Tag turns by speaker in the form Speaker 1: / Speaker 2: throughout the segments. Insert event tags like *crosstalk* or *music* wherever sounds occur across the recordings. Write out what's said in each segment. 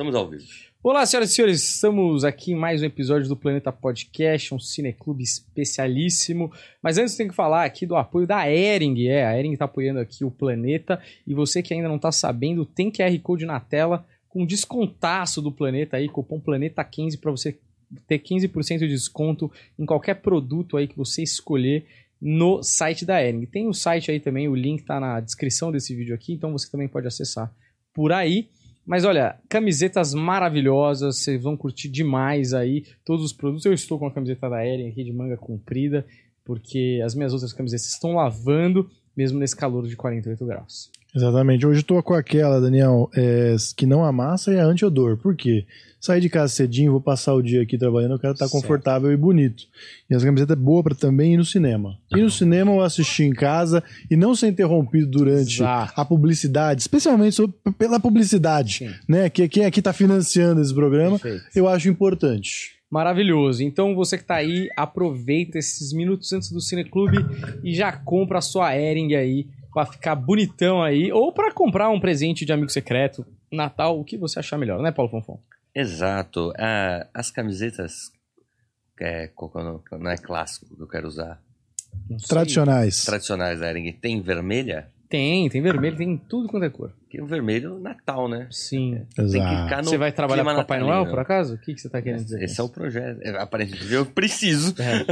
Speaker 1: Estamos ao vivo.
Speaker 2: Olá, senhoras e senhores, estamos aqui em mais um episódio do Planeta Podcast, um cineclube especialíssimo. Mas antes tem que falar aqui do apoio da Ering, é, a Ering está apoiando aqui o Planeta. E você que ainda não está sabendo, tem QR Code na tela com descontaço do Planeta aí, cupom Planeta15 para você ter 15% de desconto em qualquer produto aí que você escolher no site da Ering. Tem o site aí também, o link está na descrição desse vídeo aqui, então você também pode acessar por aí. Mas olha, camisetas maravilhosas, vocês vão curtir demais aí todos os produtos. Eu estou com a camiseta da Eren aqui de manga comprida, porque as minhas outras camisetas estão lavando, mesmo nesse calor de 48 graus.
Speaker 3: Exatamente. Hoje eu tô com aquela, Daniel, é, que não amassa e é anti-odor. Por quê? Sair de casa cedinho, vou passar o dia aqui trabalhando, eu quero estar
Speaker 2: Certo.
Speaker 3: confortável e bonito. E essa camiseta é boa para também ir no cinema. Ir no cinema ou assistir em casa e não ser interrompido durante
Speaker 2: Exato.
Speaker 3: a publicidade, especialmente sobre- pela publicidade,
Speaker 2: Sim.
Speaker 3: né? Que quem aqui tá financiando esse programa,
Speaker 2: Perfeito.
Speaker 3: eu acho importante.
Speaker 2: Maravilhoso. Então você que tá aí, aproveita esses minutos antes do Cineclube e já compra a sua Ering aí pra ficar bonitão aí, ou pra comprar um presente de amigo secreto, Natal, o que você achar melhor, né, Paulo Fonfon?
Speaker 1: Exato. Ah, as camisetas. É, é não é clássico que eu quero usar.
Speaker 3: Tradicionais.
Speaker 1: Tradicionais da Ering. Tem vermelha?
Speaker 2: Tem, tem vermelho, tem tudo quanto é cor.
Speaker 1: Que o vermelho é Natal, né?
Speaker 2: Sim.
Speaker 1: Tem que
Speaker 3: Exato.
Speaker 1: ficar no
Speaker 2: Você vai trabalhar com Papai. Noel, por acaso? O que, que você tá querendo dizer?
Speaker 1: Esse é o projeto. É, Aparentemente, eu preciso
Speaker 2: É.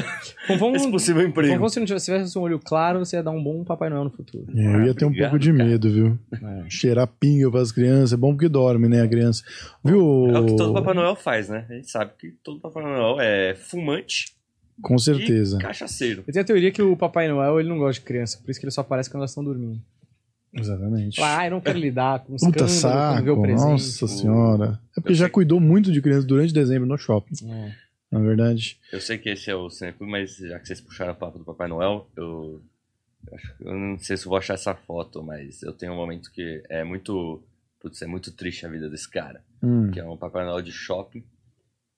Speaker 2: Fonfon,
Speaker 1: desse *laughs* possível emprego.
Speaker 2: Se não tivesse, se tivesse um olho claro, você ia dar um bom Papai Noel no futuro.
Speaker 3: É, eu ia ter um
Speaker 1: Obrigado,
Speaker 3: pouco de
Speaker 1: cara.
Speaker 3: medo, viu?
Speaker 2: É.
Speaker 3: Cheirar pinga pras crianças, é bom porque dorme, né, a criança. Viu?
Speaker 1: É o que todo Papai Noel faz, né? A gente sabe que todo Papai Noel é fumante
Speaker 3: Com certeza.
Speaker 1: e cachaceiro.
Speaker 2: Eu tenho a teoria que o Papai Noel ele não gosta de criança, por isso que ele só aparece quando elas estão dormindo.
Speaker 3: Exatamente.
Speaker 2: Ah, eu não quero lidar com os
Speaker 3: Puta saco,
Speaker 2: presente.
Speaker 3: nossa senhora. É porque já
Speaker 1: sei.
Speaker 3: cuidou muito de criança durante dezembro no shopping,
Speaker 2: É.
Speaker 3: na verdade.
Speaker 1: Eu sei que esse é o Cineclube, mas já que vocês puxaram o papo do Papai Noel, eu, eu eu não sei se eu vou achar essa foto, mas eu tenho um momento que é muito. Putz, é muito triste a vida desse cara.
Speaker 3: Hum.
Speaker 1: Que é um Papai Noel de shopping.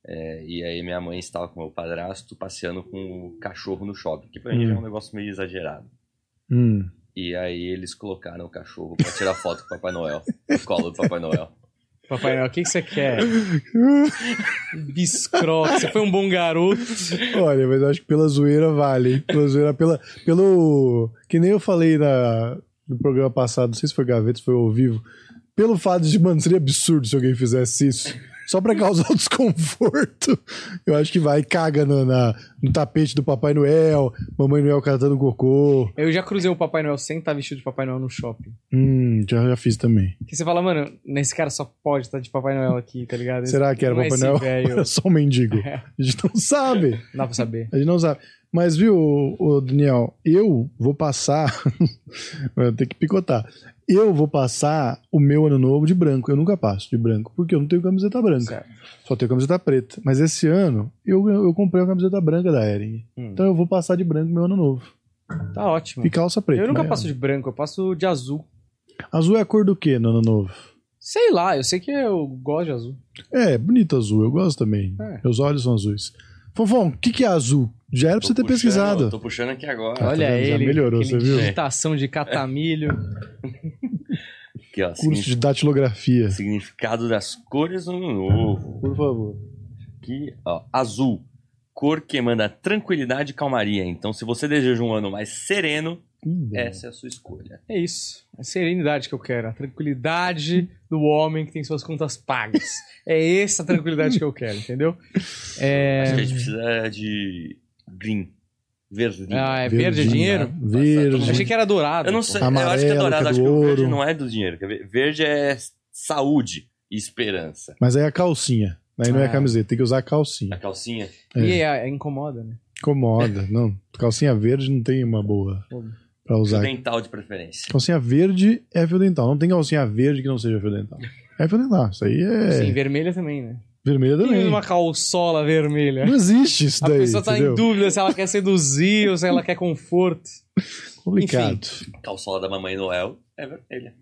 Speaker 1: É, e aí minha mãe estava com meu padrasto passeando com o cachorro no shopping, que pra mim já é um negócio meio exagerado.
Speaker 3: Hum.
Speaker 1: E aí eles colocaram o cachorro pra tirar foto com o Papai Noel, no colo do Papai Noel.
Speaker 2: Papai Noel, o que, que você quer? *laughs* Biscroque, você foi um bom garoto.
Speaker 3: Olha, mas eu acho que pela zoeira vale, hein? Pela zoeira, pela, pelo. Que nem eu falei na, no programa passado, não sei se foi Gaveta, se foi ao vivo. Pelo fato de, mano, seria absurdo se alguém fizesse isso. Só pra causar o *laughs* desconforto. Eu acho que vai caga no, na, no tapete do Papai Noel, Mamãe Noel catando cocô.
Speaker 2: Eu já cruzei o Papai Noel sem estar vestido de Papai Noel no shopping.
Speaker 3: Hum, já, já fiz também.
Speaker 2: Que você fala, mano, nesse cara só pode estar de Papai Noel aqui, tá ligado?
Speaker 3: Será que era
Speaker 2: é
Speaker 3: Papai
Speaker 2: esse
Speaker 3: Noel?
Speaker 2: velho.
Speaker 3: Era *laughs* só um mendigo.
Speaker 2: É,
Speaker 3: A gente não sabe.
Speaker 2: não *laughs* dá pra saber.
Speaker 3: A gente não sabe. Mas, viu, ô, Daniel, eu vou passar. eu tenho que picotar. Eu vou passar o meu ano novo de branco. Eu nunca passo de branco, porque eu não tenho camiseta branca.
Speaker 2: Certo.
Speaker 3: Só tenho camiseta preta. Mas esse ano eu, eu comprei uma camiseta branca da Ering.
Speaker 2: Hum.
Speaker 3: Então eu vou passar de branco meu ano novo.
Speaker 2: Tá ótimo.
Speaker 3: E calça preta.
Speaker 2: Eu nunca
Speaker 3: né?
Speaker 2: passo de branco, eu passo de azul.
Speaker 3: Azul é a cor do quê no ano novo?
Speaker 2: Sei lá, eu sei que eu gosto de azul.
Speaker 3: É, bonito azul. Eu gosto também.
Speaker 2: É.
Speaker 3: Meus olhos são azuis. Fofão, o que, que é azul? Já era pra você ter
Speaker 1: puxando-
Speaker 3: pesquisado.
Speaker 1: Tô puxando aqui agora.
Speaker 3: tá
Speaker 2: Olha
Speaker 3: vendo? Já
Speaker 2: ele,
Speaker 3: melhorou,
Speaker 2: aquele
Speaker 3: você viu?
Speaker 2: digitação de catamilho.
Speaker 1: Aqui, ó,
Speaker 3: Curso de datilografia.
Speaker 1: significado das cores no ano novo.
Speaker 3: Por favor.
Speaker 1: Aqui, ó, azul. Cor que emana tranquilidade e calmaria. Então, se você deseja um ano mais sereno,
Speaker 3: Ih,
Speaker 1: essa é a sua escolha.
Speaker 2: É isso. É a serenidade que eu quero. A tranquilidade do homem que tem suas contas pagas. É essa a tranquilidade que eu quero, entendeu? É... *laughs*
Speaker 1: Acho que a gente precisa de green. Verdinho.
Speaker 2: Ah, é verde é dinheiro?
Speaker 3: Verde.
Speaker 2: Eu achei que era dourado.
Speaker 1: eu não sei, eu acho que é
Speaker 3: Amarelo,
Speaker 1: dourado.
Speaker 3: que é
Speaker 1: Acho que o verde não é do dinheiro. Verde é saúde e esperança.
Speaker 3: Mas aí é a calcinha. Aí não é
Speaker 2: Ah.
Speaker 3: a camiseta, tem que usar a calcinha.
Speaker 1: A calcinha.
Speaker 2: E é, é incomoda, né?
Speaker 3: Incomoda. Não, calcinha verde não tem uma boa pra
Speaker 1: Fio
Speaker 3: usar.
Speaker 1: dental de preferência.
Speaker 3: Calcinha verde é fio dental. Não tem calcinha verde que não seja fio dental. É fio dental. Isso aí é
Speaker 2: Sim, vermelha também, né?
Speaker 3: Vermelha também.
Speaker 2: uma calçola vermelha?
Speaker 3: Não existe isso
Speaker 2: A
Speaker 3: daí,
Speaker 2: pessoa tá
Speaker 3: entendeu?
Speaker 2: em dúvida se ela quer seduzir ou se ela quer conforto. *laughs*
Speaker 3: Complicado.
Speaker 1: Calçola da Mamãe Noel é vermelha.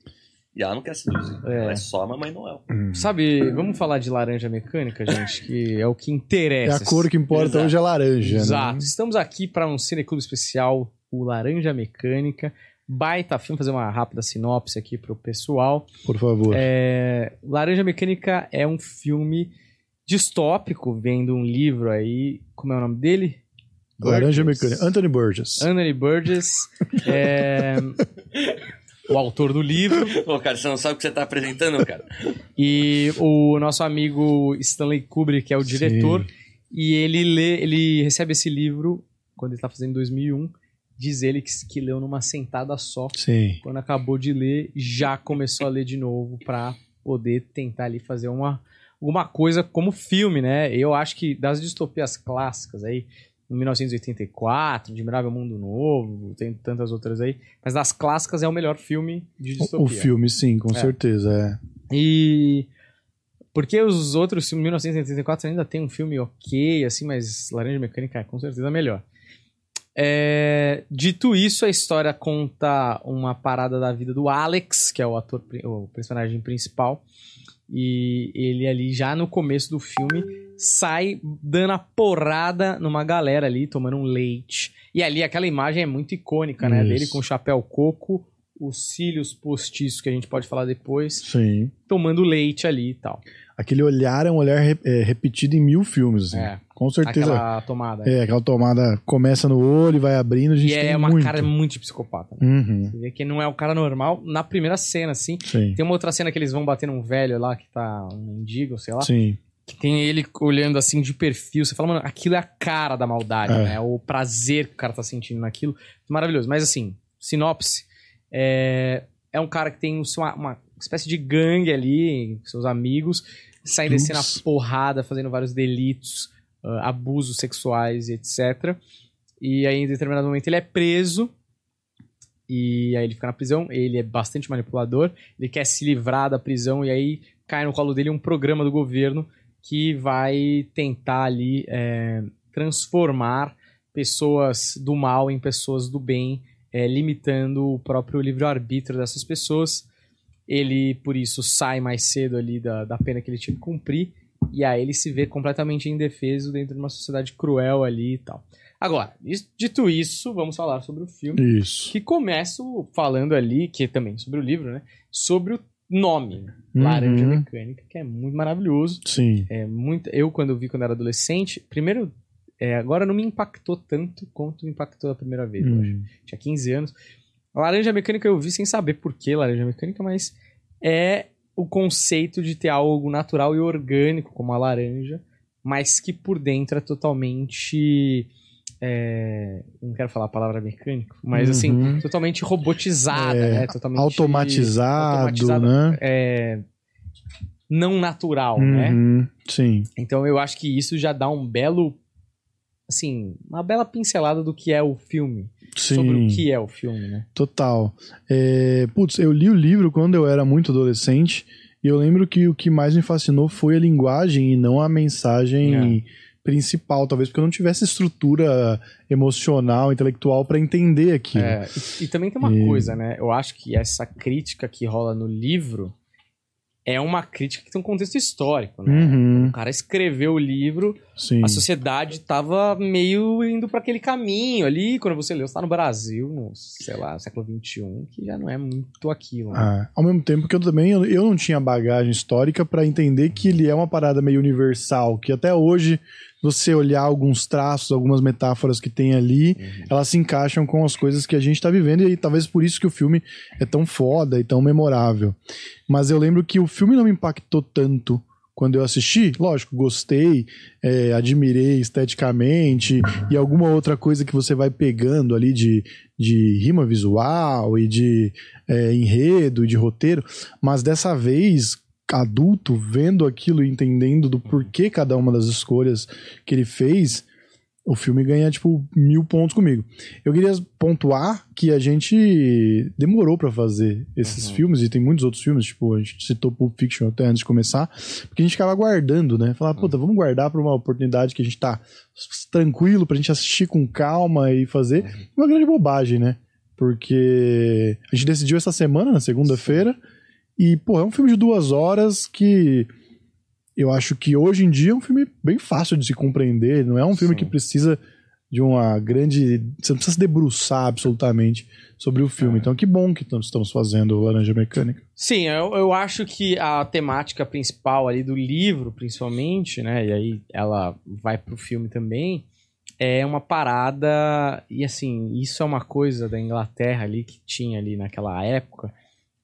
Speaker 1: E ela não quer seduzir.
Speaker 2: É.
Speaker 1: Ela é só a Mamãe Noel.
Speaker 3: Hum.
Speaker 2: Sabe, vamos falar de laranja mecânica, gente, que é o que
Speaker 3: É
Speaker 2: interessa.
Speaker 3: a cor que importa
Speaker 1: Exato.
Speaker 3: hoje é laranja.
Speaker 2: Exato.
Speaker 3: Né?
Speaker 2: Estamos aqui para um cineclube especial, o Laranja Mecânica. Baita filme, fazer uma rápida sinopse aqui pro pessoal.
Speaker 3: Por favor.
Speaker 2: É, Laranja Mecânica é um filme distópico, vendo um livro aí. Como é o nome dele?
Speaker 3: Laranja
Speaker 2: Burgess.
Speaker 3: Mecânica. Anthony Burgess.
Speaker 2: Anthony Burgess. *laughs* é, o autor do livro.
Speaker 1: Pô, cara, você não sabe o que você tá apresentando, cara.
Speaker 2: E o nosso amigo Stanley Kubrick, que é o diretor. E ele lê, ele recebe esse livro quando ele tá fazendo em 2001. Diz ele que, que leu numa sentada só.
Speaker 3: Sim.
Speaker 2: Quando acabou de ler, já começou a ler de novo pra poder tentar ali fazer uma, alguma coisa como filme, né? Eu acho que das distopias clássicas aí, em 1984, Admirável Mundo Novo, tem tantas outras aí, mas das clássicas é o melhor filme de distopia.
Speaker 3: O, filme, sim, com
Speaker 2: É.
Speaker 3: certeza. É.
Speaker 2: E porque os outros filmes, 1984 ainda tem um filme ok, assim, mas Laranja Mecânica é com certeza melhor. É, dito isso, a história conta uma parada da vida do Alex, que é o ator, o personagem principal, e ele ali já no começo do filme sai dando a porrada numa galera ali, tomando um leite. E ali aquela imagem é muito icônica, né?
Speaker 3: Isso.
Speaker 2: Dele com o chapéu coco, os cílios postiços que a gente pode falar depois
Speaker 3: Sim.
Speaker 2: tomando leite ali e tal.
Speaker 3: Aquele olhar é um olhar re- é, repetido em mil filmes. Assim.
Speaker 2: É.
Speaker 3: Com certeza.
Speaker 2: Aquela tomada.
Speaker 3: É, aquela tomada começa no olho e vai abrindo. A gente
Speaker 2: e é uma
Speaker 3: muito.
Speaker 2: cara muito de psicopata. Né?
Speaker 3: Uhum.
Speaker 2: Você vê que não é um cara normal na primeira cena, assim.
Speaker 3: Sim.
Speaker 2: Tem uma outra cena que eles vão bater num velho lá que tá um mendigo, sei lá.
Speaker 3: Sim.
Speaker 2: Que tem ele olhando assim de perfil. Você fala, mano, aquilo é a cara da maldade,
Speaker 3: É.
Speaker 2: né? O prazer que o cara tá sentindo naquilo. Maravilhoso. Mas assim, sinopse. É, é um cara que tem uma, uma espécie de gangue ali, seus amigos, saem
Speaker 3: Clubes.
Speaker 2: descendo a porrada, fazendo vários delitos, ah, abusos sexuais e etc. E aí, em determinado momento, ele é preso. E aí ele fica na prisão. Ele é bastante manipulador. Ele quer se livrar da prisão. E aí cai no colo dele um programa do governo que vai tentar ali é, transformar pessoas do mal em pessoas do bem, é, limitando o próprio livre-arbítrio dessas pessoas. Ele, por isso, sai mais cedo ali da, da pena que ele tinha que cumprir. E aí ele se vê completamente indefeso dentro de uma sociedade cruel ali e tal. Agora, dito isso, vamos falar sobre o filme.
Speaker 3: Isso.
Speaker 2: Que começo falando ali, que é também sobre o livro, né? Sobre o nome,
Speaker 3: Uhum.
Speaker 2: Laranja Mecânica, que é muito maravilhoso.
Speaker 3: Sim.
Speaker 2: É muito, eu, quando vi quando era adolescente, primeiro, é, agora não me impactou tanto quanto me impactou a primeira vez, eu acho.
Speaker 3: Hum.
Speaker 2: Tinha 15 anos. Laranja Mecânica eu vi sem saber por que Laranja Mecânica, mas é o conceito de ter algo natural e orgânico, como a laranja, mas que por dentro é totalmente. é, não quero falar a palavra mecânico, mas assim,
Speaker 3: Uhum.
Speaker 2: totalmente robotizada,
Speaker 3: É,
Speaker 2: né? Totalmente
Speaker 3: Automatizado,
Speaker 2: automatizada,
Speaker 3: né?
Speaker 2: é, não natural, né?
Speaker 3: Uhum. Sim.
Speaker 2: Então eu acho que isso já dá um belo. Assim, uma bela pincelada do que é o filme.
Speaker 3: Sim.
Speaker 2: Sobre o que é o filme, né?
Speaker 3: Total. É, putz, eu li o livro quando eu era muito adolescente e eu lembro que o que mais me fascinou foi a linguagem e não a mensagem principal, talvez porque eu não tivesse estrutura emocional, intelectual pra entender aquilo.
Speaker 2: É, e, e também tem uma
Speaker 3: E-
Speaker 2: coisa, né? Eu acho que essa crítica que rola no livro é uma crítica que tem um contexto histórico, né?
Speaker 3: Uhum,
Speaker 2: O cara escreveu o livro,
Speaker 3: sim.
Speaker 2: a sociedade tava meio indo para aquele caminho ali. Quando você leu, você tá no Brasil, no, sei lá, século XXI, que já não é muito aquilo. Né?
Speaker 3: Ah, ao mesmo tempo que eu também eu, eu não tinha bagagem histórica pra entender que ele é uma parada meio universal, que até hoje você olhar alguns traços, algumas metáforas que tem ali,
Speaker 2: Uhum.
Speaker 3: elas se encaixam com as coisas que a gente tá vivendo e talvez por isso que o filme é tão foda e tão memorável. Mas eu lembro que o filme não me impactou tanto quando eu assisti, lógico, gostei, é, admirei esteticamente e alguma outra coisa que você vai pegando ali de, de rima visual e de é, enredo e de roteiro, mas dessa vez adulto vendo aquilo e entendendo do porquê cada uma das escolhas que ele fez, o filme ganha tipo mil pontos comigo. Eu queria pontuar que a gente demorou pra fazer esses
Speaker 2: Uhum.
Speaker 3: filmes e tem muitos outros filmes, tipo a gente citou Pulp Fiction até antes de começar, porque a gente ficava guardando, né? Falar, puta, vamos guardar pra uma oportunidade que a gente tá tranquilo pra gente assistir com calma e fazer. Uma grande bobagem, né? Porque a gente decidiu essa semana, na segunda-feira, e, pô, é um filme de duas horas que eu acho que hoje em dia é um filme bem fácil de se compreender. Não é um filme
Speaker 2: Sim.
Speaker 3: que precisa de uma grande. Você não precisa se debruçar absolutamente sobre o filme. Então, que bom que tam- estamos fazendo Laranja Mecânica.
Speaker 2: Sim, eu, eu acho que a temática principal ali do livro, principalmente, né? E aí ela vai pro filme também. É uma parada. E assim, isso é uma coisa da Inglaterra ali que tinha ali naquela época.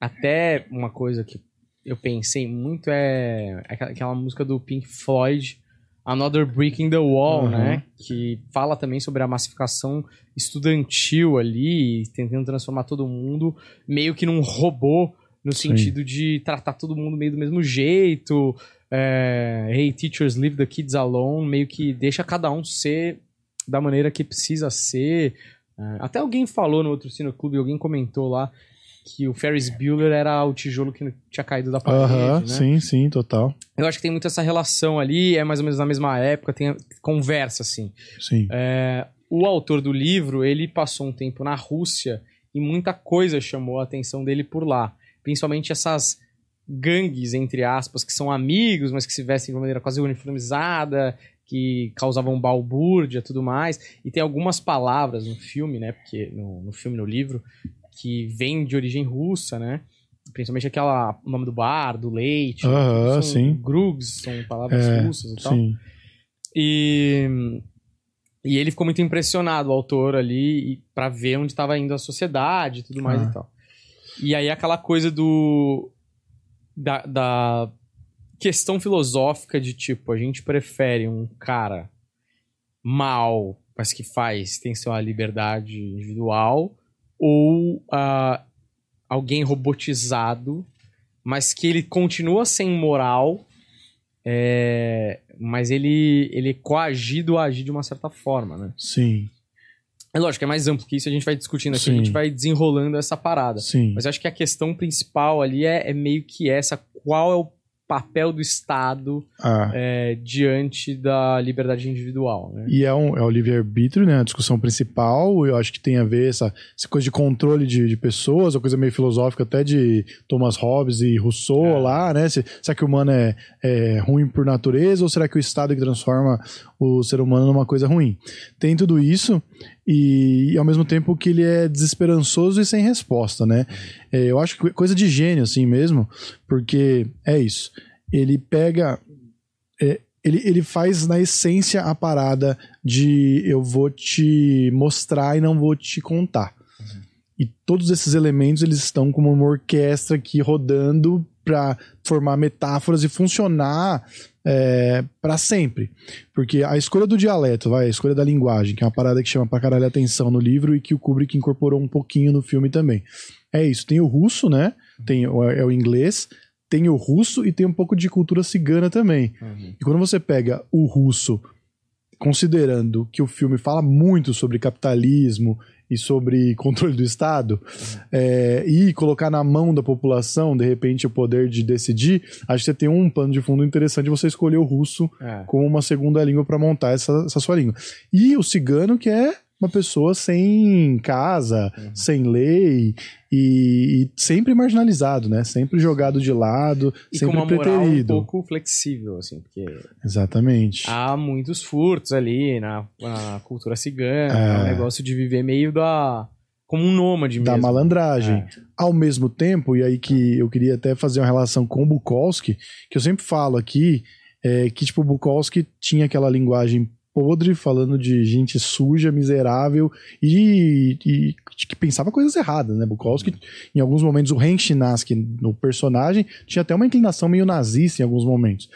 Speaker 2: Até uma coisa que eu pensei muito é aquela, música do Pink Floyd, Another Brick in the Wall,
Speaker 3: Uhum.
Speaker 2: né? Que fala também sobre a massificação estudantil ali, tentando transformar todo mundo meio que num robô, no
Speaker 3: Sim.
Speaker 2: sentido de tratar todo mundo meio do mesmo jeito. É, hey, teachers, leave the kids alone, meio que deixa cada um ser da maneira que precisa ser. É, até alguém falou no outro Cineclube, alguém comentou lá que o Ferris Bueller era o tijolo que tinha caído da parede,
Speaker 3: Aham,
Speaker 2: né?
Speaker 3: sim, sim, total.
Speaker 2: Eu acho que tem muito essa relação ali, é mais ou menos na mesma época, tem conversa, assim.
Speaker 3: Sim.
Speaker 2: É, o autor do livro, ele passou um tempo na Rússia e muita coisa chamou a atenção dele por lá. Principalmente essas gangues, entre aspas, que são amigos, mas que se vestem de uma maneira quase uniformizada, que causavam balbúrdia e tudo mais. E tem algumas palavras no filme, né? Porque no, no filme, no livro, que vêm de origem russa, né? Principalmente aquela, o nome do bar, do leite.
Speaker 3: Aham,
Speaker 2: são
Speaker 3: sim.
Speaker 2: Grugs, são palavras
Speaker 3: É,
Speaker 2: russas e tal.
Speaker 3: Sim.
Speaker 2: E, e ele ficou muito impressionado, o autor ali, pra ver onde estava indo a sociedade e tudo mais
Speaker 3: Ah.
Speaker 2: e tal. E aí aquela coisa do. Da, da questão filosófica de tipo, a gente prefere um cara mal, mas que faz, tem sua liberdade individual, ou ah, alguém robotizado, mas que ele continua sem moral, é, mas ele, ele é coagido a agir de uma certa forma, né?
Speaker 3: Sim.
Speaker 2: É lógico, é mais amplo que isso, a gente vai discutindo aqui,
Speaker 3: Sim.
Speaker 2: a gente vai desenrolando essa parada.
Speaker 3: Sim.
Speaker 2: Mas eu acho que a questão principal ali é, é meio que essa, qual é o papel do Estado
Speaker 3: Ah.
Speaker 2: é, diante da liberdade individual, né?
Speaker 3: E é, um, é o livre-arbítrio, né? A discussão principal. Eu acho que tem a ver essa, essa coisa de controle de, de pessoas, uma coisa meio filosófica até de Thomas Hobbes e Rousseau
Speaker 2: É.
Speaker 3: lá, né? Se- será que o humano é, é ruim por natureza ou será que o Estado que transforma o ser humano numa coisa ruim? Tem tudo isso e, ao mesmo tempo que ele é desesperançoso e sem resposta, né? É, eu acho que coisa de gênio assim mesmo, porque é isso. Ele pega é, ele, ele faz na essência a parada de eu vou te mostrar e não vou te contar. E todos esses elementos eles estão como uma orquestra aqui rodando para formar metáforas e funcionar é, para sempre. Porque a escolha do dialeto, vai, a escolha da linguagem, que é uma parada que chama pra caralho a atenção no livro e que o Kubrick incorporou um pouquinho no filme também. É isso, tem o russo, né? Tem o, é o inglês, tem o russo e tem um pouco de cultura cigana também.
Speaker 2: Uhum.
Speaker 3: E quando você pega o russo, considerando que o filme fala muito sobre capitalismo e sobre controle do Estado, é, e colocar na mão da população, de repente, o poder de decidir, acho que você tem um pano de fundo interessante você escolher o russo
Speaker 2: É.
Speaker 3: como uma segunda língua para montar essa, essa sua língua. E o cigano, que é uma pessoa sem casa,
Speaker 2: Uhum.
Speaker 3: sem lei e, e sempre marginalizado, né? Sempre jogado de lado,
Speaker 2: E com
Speaker 3: sempre
Speaker 2: uma moral um
Speaker 3: preterido.
Speaker 2: pouco flexível, assim, porque
Speaker 3: Exatamente.
Speaker 2: há muitos furtos ali na, na cultura cigana,
Speaker 3: É.
Speaker 2: é um negócio de viver meio da... como um nômade
Speaker 3: da
Speaker 2: mesmo.
Speaker 3: malandragem.
Speaker 2: É.
Speaker 3: Ao mesmo tempo, e aí que eu queria até fazer uma relação com o Bukowski, que eu sempre falo aqui, é que tipo, o Bukowski tinha aquela linguagem podre, falando de gente suja, miserável e, e que pensava coisas erradas, né? Bukowski, em alguns momentos, o Ren Chinaski, no personagem, tinha até uma inclinação meio nazista em alguns momentos.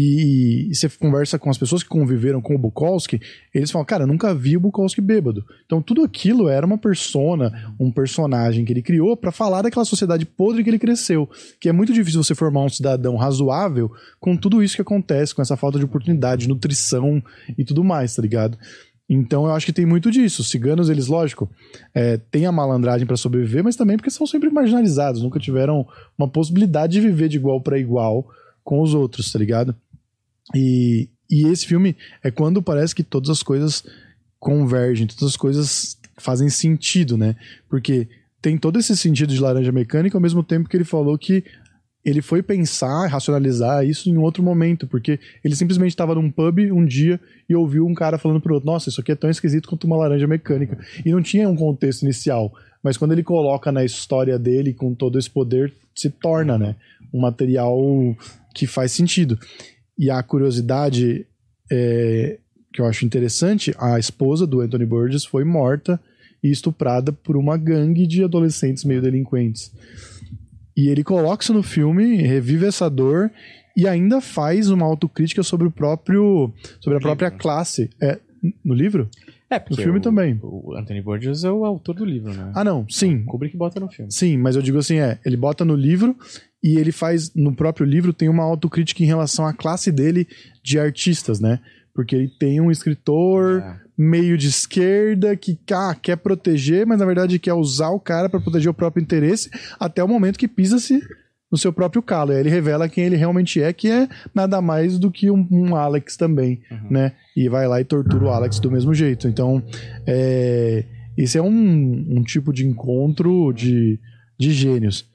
Speaker 3: E, e você conversa com as pessoas que conviveram com o Bukowski, eles falam, cara, eu nunca vi o Bukowski bêbado. Então tudo aquilo era uma persona, um personagem que ele criou pra falar daquela sociedade podre que ele cresceu. Que é muito difícil você formar um cidadão razoável com tudo isso que acontece, com essa falta de oportunidade, de nutrição e tudo mais, tá ligado? Então eu acho que tem muito disso. Os ciganos, eles, lógico, é, têm a malandragem pra sobreviver, mas também porque são sempre marginalizados, nunca tiveram uma possibilidade de viver de igual para igual com os outros, tá ligado? E, e esse filme é quando parece que todas as coisas convergem, todas as coisas fazem sentido, né? Porque tem todo esse sentido de laranja mecânica ao mesmo tempo que ele falou que ele foi pensar, racionalizar isso em outro momento, porque ele simplesmente estava num pub um dia e ouviu um cara falando pro outro: Nossa, isso aqui é tão esquisito quanto uma laranja mecânica. E não tinha um contexto inicial. Mas quando ele coloca na história dele, com todo esse poder, se torna, né? Um material que faz sentido. E a curiosidade é, que eu acho interessante: a esposa do Anthony Burgess foi morta e estuprada por uma gangue de adolescentes meio delinquentes. E ele coloca isso no filme, revive essa dor e ainda faz uma autocrítica sobre o próprio sobre a própria classe. É, no livro?
Speaker 2: É,
Speaker 3: No filme
Speaker 2: o,
Speaker 3: também.
Speaker 2: O Anthony Burgess é o autor do livro, né?
Speaker 3: Ah, não, sim.
Speaker 2: Kubrick bota no filme.
Speaker 3: Sim, mas eu digo assim, é, ele bota no livro e ele faz, no próprio livro, tem uma autocrítica em relação à classe dele de artistas, né? Porque ele tem um escritor
Speaker 2: É.
Speaker 3: meio de esquerda que ah, quer proteger, mas na verdade quer usar o cara para proteger o próprio interesse, até o momento que pisa-se no seu próprio calo. E aí ele revela quem ele realmente é, que é nada mais do que um, um Alex também,
Speaker 2: Uhum.
Speaker 3: né? E vai lá e tortura o Alex do mesmo jeito. Então, é, esse é um, um tipo de encontro de, de gênios.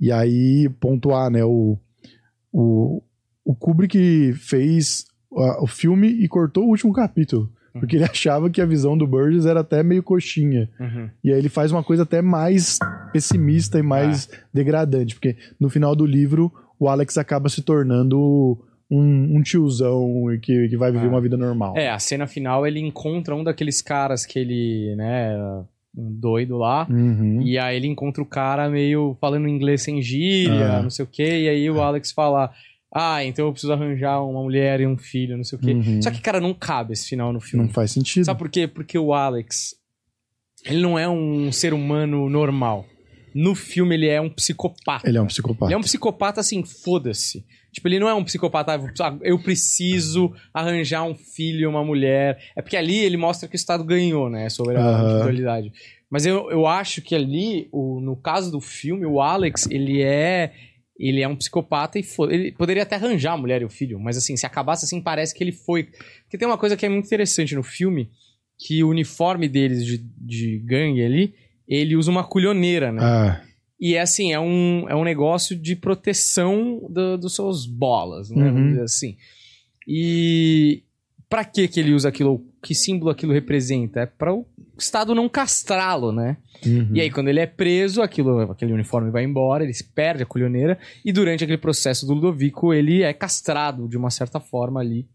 Speaker 3: E aí, pontuar, né? O, o, o Kubrick fez ah, o filme e cortou o último capítulo. Porque ele *laughs* achava que a visão do Burgess era até meio coxinha.
Speaker 2: Uhum.
Speaker 3: E aí ele faz uma coisa até mais pessimista e mais degradante. Porque no final do livro, o Alex acaba se tornando um, um tiozão e que, que vai viver
Speaker 2: Ah.
Speaker 3: uma vida normal.
Speaker 2: É, a cena final ele encontra um daqueles caras que ele, né, um doido lá.
Speaker 3: Uhum.
Speaker 2: E aí ele encontra o cara meio falando inglês sem gíria,
Speaker 3: Ah.
Speaker 2: não sei o quê. E aí o Alex fala: Ah, então eu preciso arranjar uma mulher e um filho, não sei o quê.
Speaker 3: Uhum.
Speaker 2: Só que, cara, não cabe esse final no filme.
Speaker 3: Não faz sentido.
Speaker 2: Sabe por quê? Porque o Alex, ele não é um ser humano normal. No filme ele é um psicopata.
Speaker 3: Ele é um psicopata.
Speaker 2: Ele é um psicopata assim, foda-se. Tipo, ele não é um psicopata, ah, eu preciso arranjar um filho e uma mulher. É porque ali ele mostra que o Estado ganhou, né, sobre a
Speaker 3: Aham.
Speaker 2: individualidade. Mas eu, eu acho que ali, o, no caso do filme, o Alex, ele é ele é um psicopata e fo- ele poderia até arranjar a mulher e o filho, mas assim, se acabasse assim, parece que ele foi. Porque tem uma coisa que é muito interessante no filme, que o uniforme deles de, de gangue ali, ele usa uma culhoneira, né?
Speaker 3: Ah,
Speaker 2: E é assim, é um, é um negócio de proteção do- dos seus bolas, né?
Speaker 3: Uhum.
Speaker 2: Vamos dizer assim. E pra que que ele usa aquilo? Que símbolo aquilo representa? É para o Estado não castrá-lo, né?
Speaker 3: uhum.
Speaker 2: E aí, quando ele é preso, aquilo, aquele uniforme vai embora, ele se perde a colhoneira, e durante aquele processo do Ludovico, ele é castrado de uma certa forma ali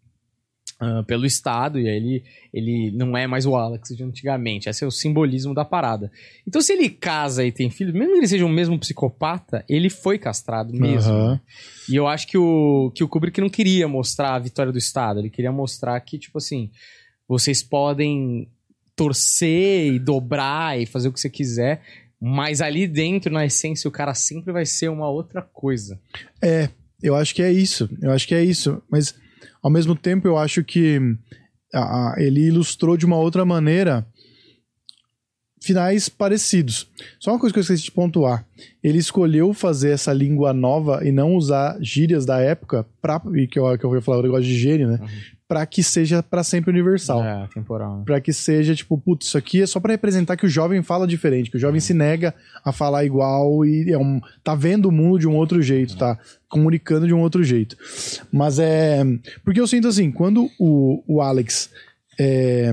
Speaker 2: ah, pelo Estado, e aí ele, ele não é mais o Alex de antigamente. Esse é o simbolismo da parada. Então, se ele casa e tem filhos, mesmo que ele seja o mesmo psicopata, ele foi castrado mesmo. Né? E eu acho que o, que o Kubrick não queria mostrar a vitória do Estado, ele queria mostrar que, tipo assim, vocês podem torcer e dobrar e fazer o que você quiser, mas ali dentro, na essência, o cara sempre vai ser uma outra coisa.
Speaker 3: É, eu acho que é isso. Eu acho que é isso. Mas, ao mesmo tempo, eu acho que a- ele ilustrou de uma outra maneira finais parecidos. Só uma coisa que eu esqueci de pontuar. Ele escolheu fazer essa língua nova e não usar gírias da época, pra, e que eu, que eu ia falar o negócio de gênio, né?
Speaker 2: Uhum.
Speaker 3: Pra que seja pra sempre universal.
Speaker 2: É, temporal. né?
Speaker 3: Pra que seja, tipo, putz, isso aqui é só pra representar que o jovem fala diferente, que o jovem se nega a falar igual e é um, tá vendo o mundo de um outro jeito, tá comunicando de um outro jeito. Mas é. Porque eu sinto assim, quando o, o Alex é,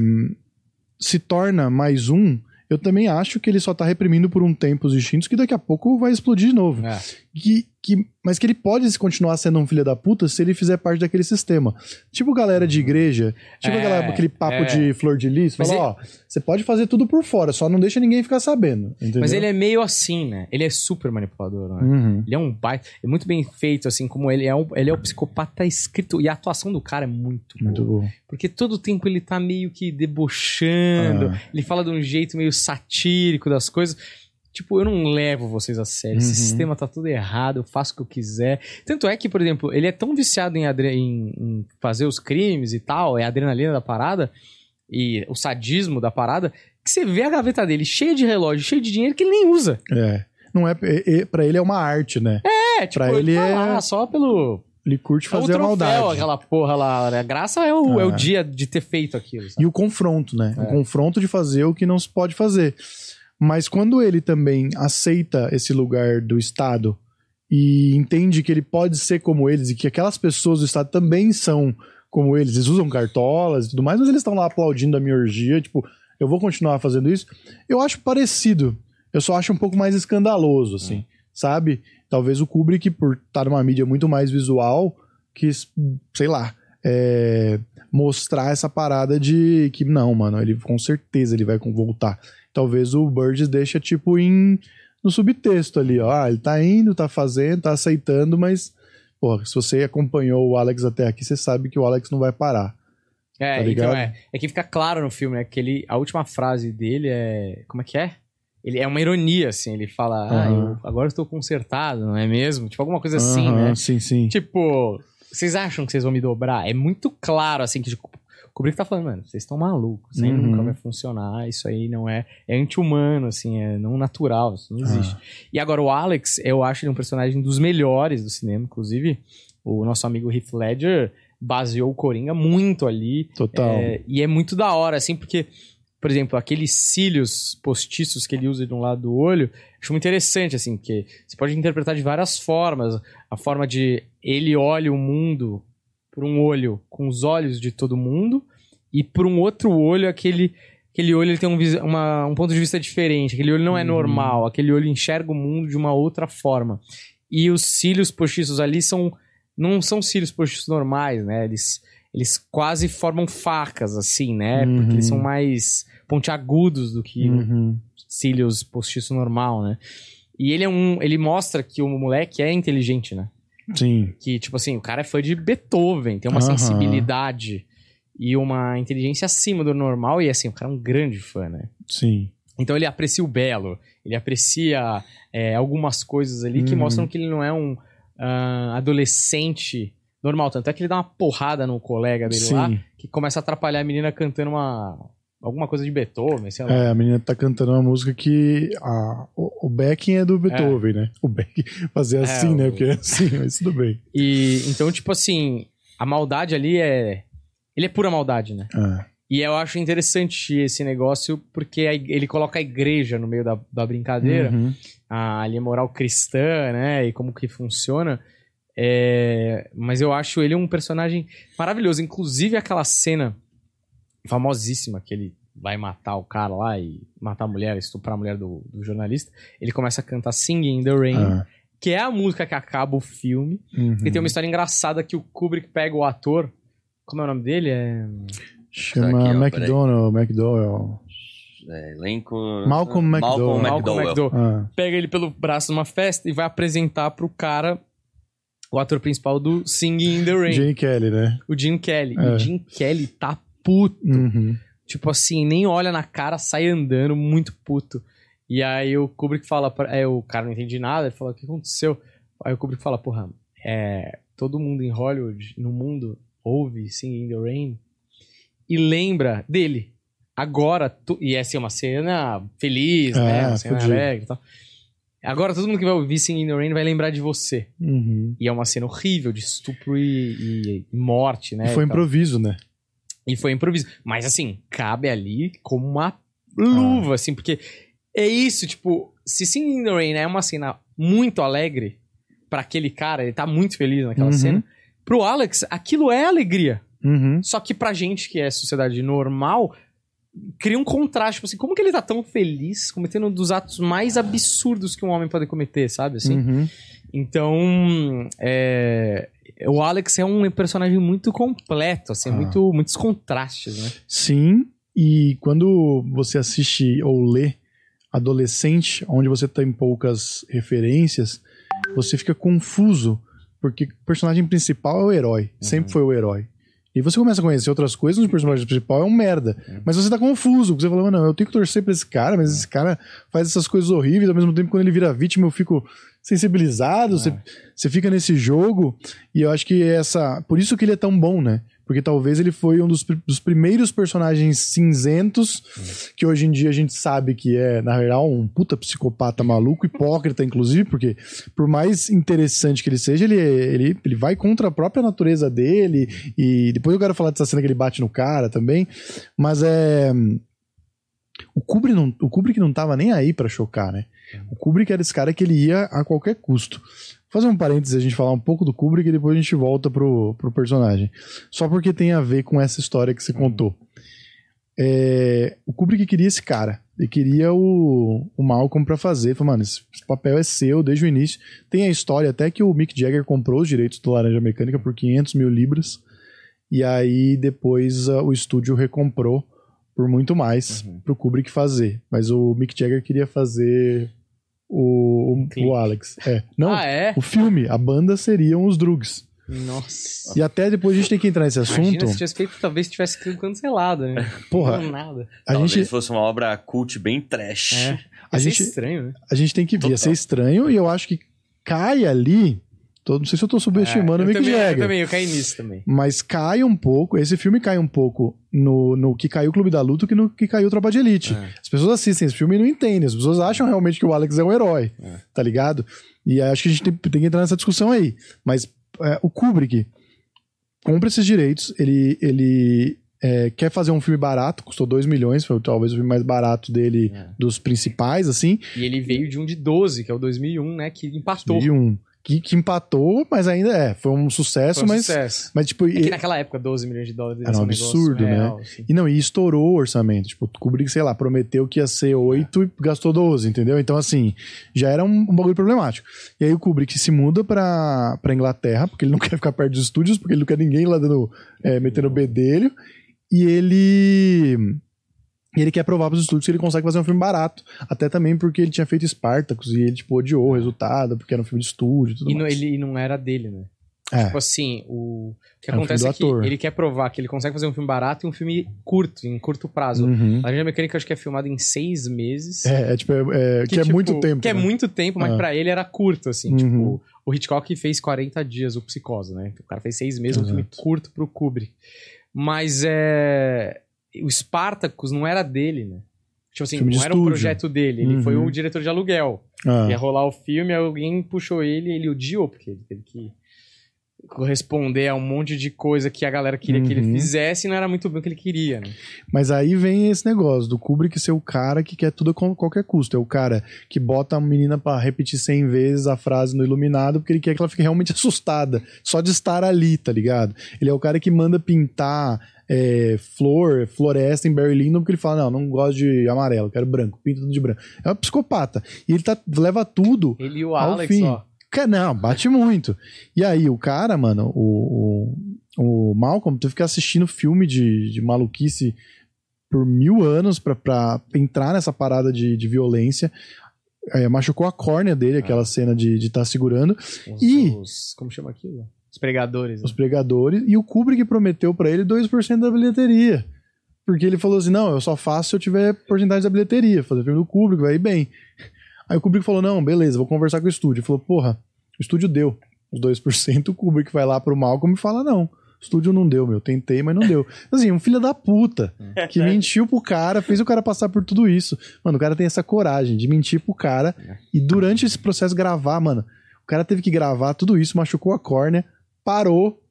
Speaker 3: se torna mais um, eu também acho que ele só tá reprimindo por um tempo os instintos que daqui a pouco vai explodir de novo.
Speaker 2: É.
Speaker 3: Que, que, mas que ele pode continuar sendo um filho da puta se ele fizer parte daquele sistema. Tipo galera de igreja, tipo
Speaker 2: É,
Speaker 3: aquele papo
Speaker 2: é.
Speaker 3: de flor de lis, fala, ó, você pode fazer tudo por fora, só não deixa ninguém ficar sabendo. Entendeu?
Speaker 2: Mas ele é meio assim, né? Ele é super manipulador, né?
Speaker 3: Uhum.
Speaker 2: Ele é um baita, é muito bem feito, assim, como ele é, um, ele é o psicopata escrito. E a atuação do cara é muito,
Speaker 3: Muito
Speaker 2: boa.
Speaker 3: bom.
Speaker 2: Porque todo o tempo ele tá meio que debochando,
Speaker 3: Ah.
Speaker 2: ele fala de um jeito meio satírico das coisas. Tipo, eu não levo vocês a sério. Esse
Speaker 3: Uhum.
Speaker 2: sistema tá tudo errado, eu faço o que eu quiser. Tanto é que, por exemplo, ele é tão viciado em, em- em fazer os crimes e tal, é a adrenalina da parada, e o sadismo da parada, que você vê a gaveta dele cheia de relógio, cheia de dinheiro que ele nem usa.
Speaker 3: É. Não é, é, é- pra ele é uma arte, né?
Speaker 2: É, tipo,
Speaker 3: Pra ele
Speaker 2: tá
Speaker 3: é-
Speaker 2: lá só pelo.
Speaker 3: Ele curte
Speaker 2: É o
Speaker 3: fazer a
Speaker 2: troféu,
Speaker 3: maldade.
Speaker 2: aquela porra lá. né? A graça é o, é. o dia de ter feito aquilo. sabe?
Speaker 3: E o confronto, né?
Speaker 2: É.
Speaker 3: O confronto de fazer o que não se pode fazer. Mas quando ele também aceita esse lugar do Estado e entende que ele pode ser como eles e que aquelas pessoas do Estado também são como eles. Eles usam cartolas e tudo mais, mas eles estão lá aplaudindo a minha orgia, tipo, eu vou continuar fazendo isso. Eu acho parecido. Eu só acho um pouco mais escandaloso, assim, sabe? Talvez o Kubrick, por estar numa mídia muito mais visual, quis, sei lá, é, mostrar essa parada de que não, mano, ele com certeza ele vai voltar. Talvez o Burgess deixa tipo em no subtexto ali, ó, ah, ele tá indo, tá fazendo, tá aceitando, mas porra, se você acompanhou o Alex até aqui, você sabe que o Alex não vai parar.
Speaker 2: É,
Speaker 3: Tá
Speaker 2: então é. É que fica claro no filme, né? Que ele, a última frase dele é. Como é que é? Ele é uma ironia, assim. Ele fala, ah,
Speaker 3: Aham.
Speaker 2: eu agora estou consertado, não é mesmo? Tipo, alguma coisa assim,
Speaker 3: Aham,
Speaker 2: né?
Speaker 3: Sim, sim.
Speaker 2: Tipo, vocês acham que vocês vão me dobrar? É muito claro, assim, que tipo, Kubrick tá falando, mano, vocês estão malucos, isso aí
Speaker 3: Uhum.
Speaker 2: nunca vai funcionar, isso aí não é. É anti-humano, assim, é não natural, isso não existe.
Speaker 3: Ah.
Speaker 2: E agora o Alex, eu acho ele um personagem dos melhores do cinema, inclusive. O nosso amigo Heath Ledger baseou o Coringa muito ali.
Speaker 3: Total.
Speaker 2: É, e é muito da hora, assim, porque, por exemplo, aqueles cílios postiços que ele usa de um lado do olho, acho muito interessante, assim, porque você pode interpretar de várias formas. A forma de ele olha o mundo por um olho com os olhos de todo mundo, e por um outro olho, aquele. Aquele olho ele tem um, uma- um ponto de vista diferente. Aquele olho não é
Speaker 3: Uhum.
Speaker 2: normal. Aquele olho enxerga o mundo de uma outra forma. E os cílios postiços ali são não são cílios postiços normais, né? Eles, eles quase formam facas, assim, né? Porque
Speaker 3: Uhum.
Speaker 2: eles são mais pontiagudos do que
Speaker 3: Uhum.
Speaker 2: cílios postiço normal, né? E ele é um. Ele mostra que o moleque é inteligente, né?
Speaker 3: Sim.
Speaker 2: Que, tipo assim, o cara é fã de Beethoven, tem uma
Speaker 3: Aham.
Speaker 2: sensibilidade e uma inteligência acima do normal, e assim, o cara é um grande fã, né?
Speaker 3: Sim.
Speaker 2: Então ele aprecia o belo, ele aprecia é, algumas coisas ali que
Speaker 3: Uhum.
Speaker 2: mostram que ele não é um ah, adolescente normal. Tanto é que ele dá uma porrada no colega dele lá,
Speaker 3: Sim.
Speaker 2: que começa a atrapalhar a menina cantando uma. Alguma coisa de Beethoven, sei lá.
Speaker 3: É, a menina tá cantando uma música que a, o, o backing é do Beethoven, né? O backing fazer assim, né?
Speaker 2: o-
Speaker 3: Porque é assim, mas tudo bem.
Speaker 2: E então, tipo assim, a maldade ali é. Ele é pura maldade, né?
Speaker 3: Ah,
Speaker 2: E eu acho interessante esse negócio porque a ele coloca a igreja no meio da, da brincadeira.
Speaker 3: uhum.
Speaker 2: a linha moral cristã, né? E como que funciona. É, mas eu acho ele um personagem maravilhoso. Inclusive aquela cena famosíssima que ele vai matar o cara lá e matar a mulher, estuprar a mulher do, do jornalista. Ele começa a cantar Singing in the Rain,
Speaker 3: Ah,
Speaker 2: que é a música que acaba o filme.
Speaker 3: uhum.
Speaker 2: E tem uma história engraçada que o Kubrick pega o ator. Como é o nome dele? É...
Speaker 3: Chama
Speaker 1: Aqui, ó,
Speaker 3: McDonald, McDowell.
Speaker 1: É, elenco.
Speaker 3: Malcolm McDowell.
Speaker 1: Malcolm
Speaker 2: Malcolm
Speaker 1: McDowell.
Speaker 3: Ah,
Speaker 2: pega ele pelo braço numa festa e vai apresentar pro cara o ator principal do Singing in the Rain,
Speaker 3: Jane Kelly, né?
Speaker 2: o Jim Kelly. E
Speaker 3: É.
Speaker 2: o Jim Kelly tá puto.
Speaker 3: Uhum.
Speaker 2: Tipo assim, nem olha na cara, sai andando, muito puto. E aí o Kubrick fala, pra, é, o cara não entende nada, ele fala, o que aconteceu? Aí o Kubrick fala, porra, é, todo mundo em Hollywood, no mundo, ouve Singing in the Rain e lembra dele. Agora, tu, e essa é uma cena feliz, né?
Speaker 3: É,
Speaker 2: Uma cena
Speaker 3: fudido.
Speaker 2: alegre e tal. Agora todo mundo que vai ouvir Singing in the Rain vai lembrar de você.
Speaker 3: Uhum.
Speaker 2: E é uma cena horrível de estupro e, e morte, né?
Speaker 3: E foi improviso, né?
Speaker 2: E foi improviso. Mas assim, cabe ali como uma luva, assim, porque é isso, tipo, se Singing in the Rain é uma cena muito alegre pra aquele cara, ele tá muito feliz naquela
Speaker 3: Uhum.
Speaker 2: cena. Pro Alex, aquilo é alegria.
Speaker 3: Uhum.
Speaker 2: Só que pra gente que é sociedade normal, cria um contraste, tipo assim, como que ele tá tão feliz cometendo um dos atos mais absurdos que um homem pode cometer, sabe? Assim,
Speaker 3: Uhum.
Speaker 2: então, é, o Alex é um personagem muito completo, assim,
Speaker 3: Ah.
Speaker 2: muito, muitos contrastes, né?
Speaker 3: Sim, e quando você assiste ou lê adolescente, onde você tem poucas referências, você fica confuso, porque o personagem principal é o herói, sempre foi o herói. E você começa a conhecer outras coisas, o personagem principal é um merda. Mas você tá confuso, porque você fala, mano, eu tenho que torcer pra esse cara, mas esse cara faz essas coisas horríveis, ao mesmo tempo quando ele vira vítima eu fico sensibilizado, você, você fica nesse jogo, e eu acho que essa. Por isso que ele é tão bom, né? Porque talvez ele foi um dos, dos primeiros personagens cinzentos que hoje em dia a gente sabe que é, na real, um puta psicopata maluco, hipócrita, inclusive, porque por mais interessante que ele seja, ele, ele, ele vai contra a própria natureza dele. E depois eu quero falar dessa cena que ele bate no cara também. Mas é. O Kubrick não, o Kubrick não tava nem aí pra chocar, né? O Kubrick era esse cara que ele ia a qualquer custo. Fazer um parênteses a gente falar um pouco do Kubrick e depois a gente volta pro, pro personagem. Só porque tem a ver com essa história que você contou. É, o Kubrick queria esse cara. Ele queria o, o Malcolm pra fazer. Falou, mano, esse papel é seu desde o início. Tem a história até que o Mick Jagger comprou os direitos do Laranja Mecânica por 500 mil libras. E aí depois uh, o estúdio recomprou por muito mais
Speaker 1: Uhum.
Speaker 3: pro Kubrick fazer. Mas o Mick Jagger queria fazer o, o, o Alex. É. Não,
Speaker 2: Ah, é?
Speaker 3: o filme, a banda seriam os Drugs.
Speaker 2: Nossa.
Speaker 3: E até depois a gente tem que entrar nesse assunto.
Speaker 2: Imagina se tivesse feito, talvez tivesse sido cancelado, né?
Speaker 3: Porra,
Speaker 2: Não, nada.
Speaker 3: a
Speaker 1: Talvez
Speaker 3: gente,
Speaker 1: fosse uma obra cult bem trash.
Speaker 2: É.
Speaker 3: A gente-
Speaker 2: estranho, né?
Speaker 3: a gente tem que ver. Ia ser estranho e eu acho que cai ali. Tô, não sei se eu tô subestimando
Speaker 2: É,
Speaker 3: o Mick
Speaker 2: também,
Speaker 3: Jagger.
Speaker 2: Eu também, eu caí nisso também.
Speaker 3: Mas cai um pouco, esse filme cai um pouco no, no que caiu o Clube da Luta que no que caiu Tropa de Elite.
Speaker 2: É.
Speaker 3: As pessoas assistem esse filme e não entendem. As pessoas acham realmente que o Alex é um herói,
Speaker 2: É.
Speaker 3: tá ligado? E acho que a gente tem, tem que entrar nessa discussão aí. Mas é, o Kubrick compra esses direitos, ele, ele é, quer fazer um filme barato, custou 2 milhões, foi talvez o filme mais barato dele,
Speaker 2: É.
Speaker 3: dos principais, assim.
Speaker 2: E ele veio de um de 12, que é o 2001, né? Que empatou.
Speaker 3: 2001. Que, que empatou, mas ainda é, foi um sucesso,
Speaker 2: Foi um
Speaker 3: mas,
Speaker 2: sucesso.
Speaker 3: mas tipo,
Speaker 2: É que
Speaker 3: e-
Speaker 2: naquela época, 12 milhões de dólares
Speaker 3: Era um absurdo, né?
Speaker 2: real, assim.
Speaker 3: E não, e estourou o orçamento. Tipo, o Kubrick, sei lá, prometeu que ia ser 8 e gastou 12, entendeu? Então, assim, já era um, um bagulho problemático. E aí o Kubrick se muda pra, pra Inglaterra, porque ele não *laughs* quer ficar perto dos estúdios, porque ele não quer ninguém lá dando, é, metendo o bedelho. E ele. E ele quer provar pros estúdios que ele consegue fazer um filme barato. Até também porque ele tinha feito Spartacus e ele, tipo, odiou o resultado, porque era um filme de estúdio e tudo
Speaker 2: E não,
Speaker 3: mais.
Speaker 2: ele não era dele, né?
Speaker 3: É.
Speaker 2: Tipo assim, o, o que
Speaker 3: É um
Speaker 2: acontece
Speaker 3: filme
Speaker 2: é que
Speaker 3: ator.
Speaker 2: ele quer provar que ele consegue fazer um filme barato e um filme curto, em curto prazo.
Speaker 3: Uhum.
Speaker 2: A Laranja Mecânica acho que é filmado em seis meses.
Speaker 3: É, é, tipo, é, é, que, é
Speaker 2: tipo,
Speaker 3: muito tempo.
Speaker 2: Que é
Speaker 3: né?
Speaker 2: muito tempo, mas
Speaker 3: É.
Speaker 2: pra ele era curto, assim.
Speaker 3: Uhum.
Speaker 2: Tipo, o Hitchcock fez 40 dias, o Psicose, né? O cara fez seis meses, um filme
Speaker 3: Exato.
Speaker 2: curto pro Kubrick. Mas é... O Spartacus não era dele, né? Tipo assim,
Speaker 3: Filme
Speaker 2: não era um
Speaker 3: estúdio.
Speaker 2: projeto dele. Ele
Speaker 3: Uhum.
Speaker 2: foi o diretor de aluguel.
Speaker 3: Ah.
Speaker 2: Ia rolar o filme, alguém puxou ele ele odiou, porque ele teve que corresponder a um monte de coisa que a galera queria que ele
Speaker 3: Uhum.
Speaker 2: fizesse e não era muito bem o que ele queria, né?
Speaker 3: Mas aí vem esse negócio do Kubrick ser o cara que quer tudo a qualquer custo. É o cara que bota a menina pra repetir 100 vezes a frase no iluminado porque ele quer que ela fique realmente *laughs* assustada. Só de estar ali, tá ligado? Ele é o cara que manda pintar é, flor, floresta em Barry Lyndon porque ele fala, não, não gosto de amarelo, quero branco, pinta tudo de branco. É um psicopata. E ele tá, leva tudo
Speaker 2: Ele e o
Speaker 3: Ao
Speaker 2: Alex,
Speaker 3: fim.
Speaker 2: ó.
Speaker 3: Não, bate muito. E aí, o cara, mano, o, o, o Malcolm teve que assistindo filme de, de maluquice por mil anos pra, pra entrar nessa parada de, de violência. É, machucou a córnea dele, aquela cena de estar segurando,
Speaker 2: Os,
Speaker 3: E-
Speaker 2: os- como chama aquilo? Os pregadores.
Speaker 3: os
Speaker 2: né?
Speaker 3: pregadores, e o Kubrick prometeu pra ele 2% da bilheteria. Porque ele falou assim: não, eu só faço se eu tiver porcentagem da bilheteria. Fazer filme do Kubrick, vai ir bem. Aí o Kubrick falou: não, beleza, vou conversar com o estúdio. Ele falou: porra, o estúdio deu os 2%. O Kubrick vai lá pro Malcolm e fala: não, o estúdio não deu, meu. Tentei, mas não deu. *laughs* Assim, um filho da puta que *laughs* mentiu pro cara, fez o cara passar por tudo isso. Mano, o cara tem essa coragem de mentir pro cara e durante esse processo gravar, mano, o cara teve que gravar tudo isso, machucou a córnea, parou,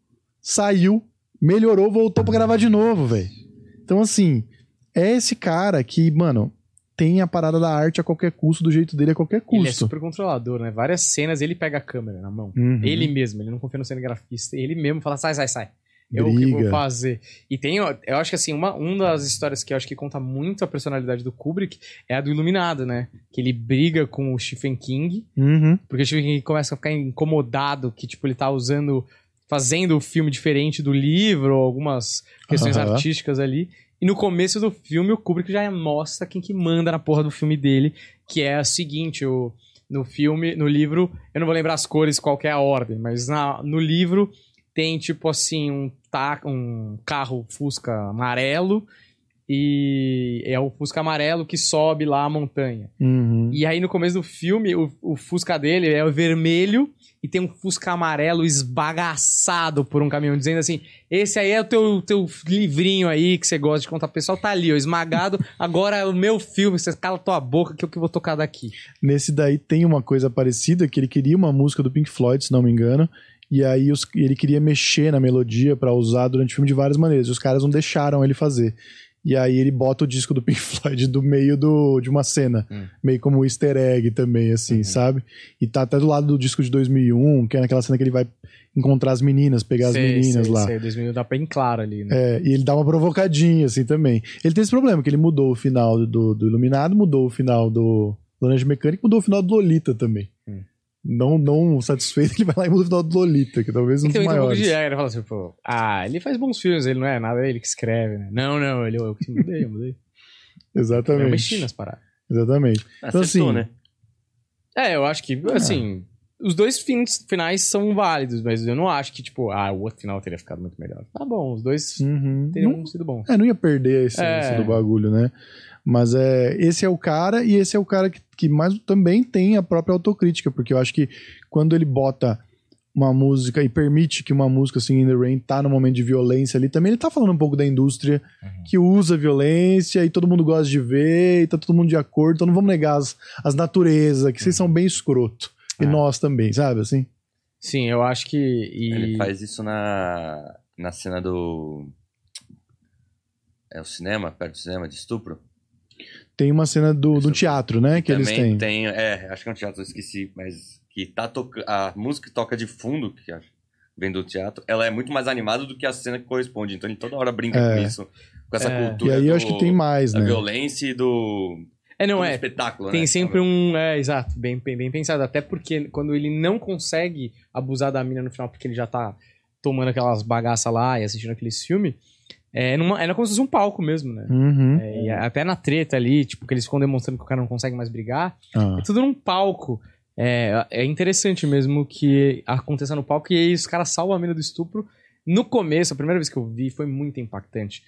Speaker 3: saiu, melhorou, voltou pra gravar de novo, velho. Então, assim, é esse cara que, mano, tem a parada da arte a qualquer custo, do jeito dele a qualquer
Speaker 2: Ele é
Speaker 3: custo.
Speaker 2: super controlador, né? Várias cenas ele pega a câmera na mão.
Speaker 3: Uhum.
Speaker 2: Ele mesmo, ele não confia no cinegrafista. Ele mesmo fala, sai, sai, sai. Eu que vou fazer. E tem, eu acho que assim, uma, uma das histórias que eu acho que conta muito a personalidade do Kubrick é a do Iluminado, né? Que ele briga com o Stephen King,
Speaker 3: Uhum.
Speaker 2: porque o Stephen King começa a ficar incomodado que, tipo, ele tá usando, fazendo o filme diferente do livro, algumas questões
Speaker 3: Aham.
Speaker 2: artísticas ali. E no começo do filme, o Kubrick já mostra quem que manda na porra do filme dele, que é o seguinte, o, no filme, no livro, eu não vou lembrar as cores, qual é a ordem, mas na, no livro tem, tipo assim, um, ta, um carro Fusca amarelo, e é o Fusca amarelo que sobe lá a montanha.
Speaker 3: Uhum.
Speaker 2: E aí no começo do filme, o, o Fusca dele é o vermelho e tem um Fusca amarelo esbagaçado por um caminhão, dizendo assim: esse aí é o teu, teu livrinho aí que você gosta de contar pro pessoal, tá ali, ó, esmagado. Agora é o meu filme, você cala tua boca que é o que eu vou tocar daqui.
Speaker 3: Nesse daí tem uma coisa parecida, que ele queria uma música do Pink Floyd, se não me engano, e aí os- ele queria mexer na melodia pra usar durante o filme de várias maneiras, e os caras não deixaram ele fazer. E aí ele bota o disco do Pink *laughs* Floyd do meio do, de uma cena.
Speaker 2: Hum.
Speaker 3: Meio como um easter egg também, assim,
Speaker 2: Uhum.
Speaker 3: sabe? E tá até do lado do disco de 2001, que é naquela cena que ele vai encontrar as meninas, pegar as
Speaker 2: Sei,
Speaker 3: meninas
Speaker 2: sei,
Speaker 3: lá.
Speaker 2: Sei, 2000 dá bem claro ali, né?
Speaker 3: É, e ele dá uma provocadinha, assim, também. Ele tem esse problema, que ele mudou o final do, do Iluminado, mudou o final do Laranja Mecânica, mudou o final do Lolita também. Não, não satisfeito, *laughs* ele vai lá e muda o final do Lolita, que talvez um dos
Speaker 2: tem um pouco
Speaker 3: maiores.
Speaker 2: de ego, ele fala assim, pô, ah, ele faz bons filmes, ele não é nada, é ele que escreve, né? Não, não, ele, eu que mudei, eu mudei. Eu *laughs*
Speaker 3: Exatamente.
Speaker 2: mexi nas paradas.
Speaker 3: Exatamente. Então,
Speaker 1: Acertou,
Speaker 3: assim,
Speaker 1: né?
Speaker 2: É, eu acho que, assim, os dois fins, finais são válidos, mas eu não acho que, tipo, ah, o outro final teria ficado muito melhor. Tá bom, os dois
Speaker 3: Uhum.
Speaker 2: teriam
Speaker 3: Não,
Speaker 2: sido bons.
Speaker 3: é, não ia perder a essência
Speaker 2: É.
Speaker 3: do bagulho, né? Mas é, esse é o cara, e esse é o cara que, que mais também tem a própria autocrítica, porque eu acho que quando ele bota uma música e permite que uma música assim, In The Rain tá no momento de violência ali, também ele tá falando um pouco da indústria
Speaker 2: Uhum.
Speaker 3: que usa violência e todo mundo gosta de ver e tá todo mundo de acordo, então não vamos negar as, as naturezas, que vocês são bem escroto. E
Speaker 2: É.
Speaker 3: nós também, sabe assim?
Speaker 2: Sim, eu acho que. E...
Speaker 1: Ele faz isso na, na cena do. É o cinema, perto do cinema, de estupro.
Speaker 3: Tem uma cena do, do teatro, né, que eles
Speaker 1: Também
Speaker 3: têm.
Speaker 1: tem. É, acho que é um teatro, eu esqueci, mas que tá tocando. A música que toca de fundo, que acho- vem do teatro, ela é muito mais animada do que a cena que corresponde. Então ele toda hora brinca
Speaker 3: É.
Speaker 1: com isso, com essa
Speaker 2: É.
Speaker 1: cultura.
Speaker 3: E aí eu acho
Speaker 1: do-
Speaker 3: que tem mais,
Speaker 1: Da
Speaker 3: né?
Speaker 1: violência e do.
Speaker 2: É, não
Speaker 1: do
Speaker 2: é.
Speaker 1: espetáculo,
Speaker 2: Tem
Speaker 1: né?
Speaker 2: sempre um. É, exato, bem, bem, bem pensado. Até porque quando ele não consegue abusar da mina no final, porque ele já tá tomando aquelas bagaças lá e assistindo aquele filme, é, numa, é como se fosse um palco mesmo, né?
Speaker 3: Uhum.
Speaker 2: É, e até na treta ali, tipo, que eles ficam demonstrando que o cara não consegue mais brigar,
Speaker 3: Ah.
Speaker 2: é tudo num palco. É, é interessante mesmo que aconteça no palco e aí os caras salvam a mina do estupro. No começo, a primeira vez que eu vi, foi muito impactante.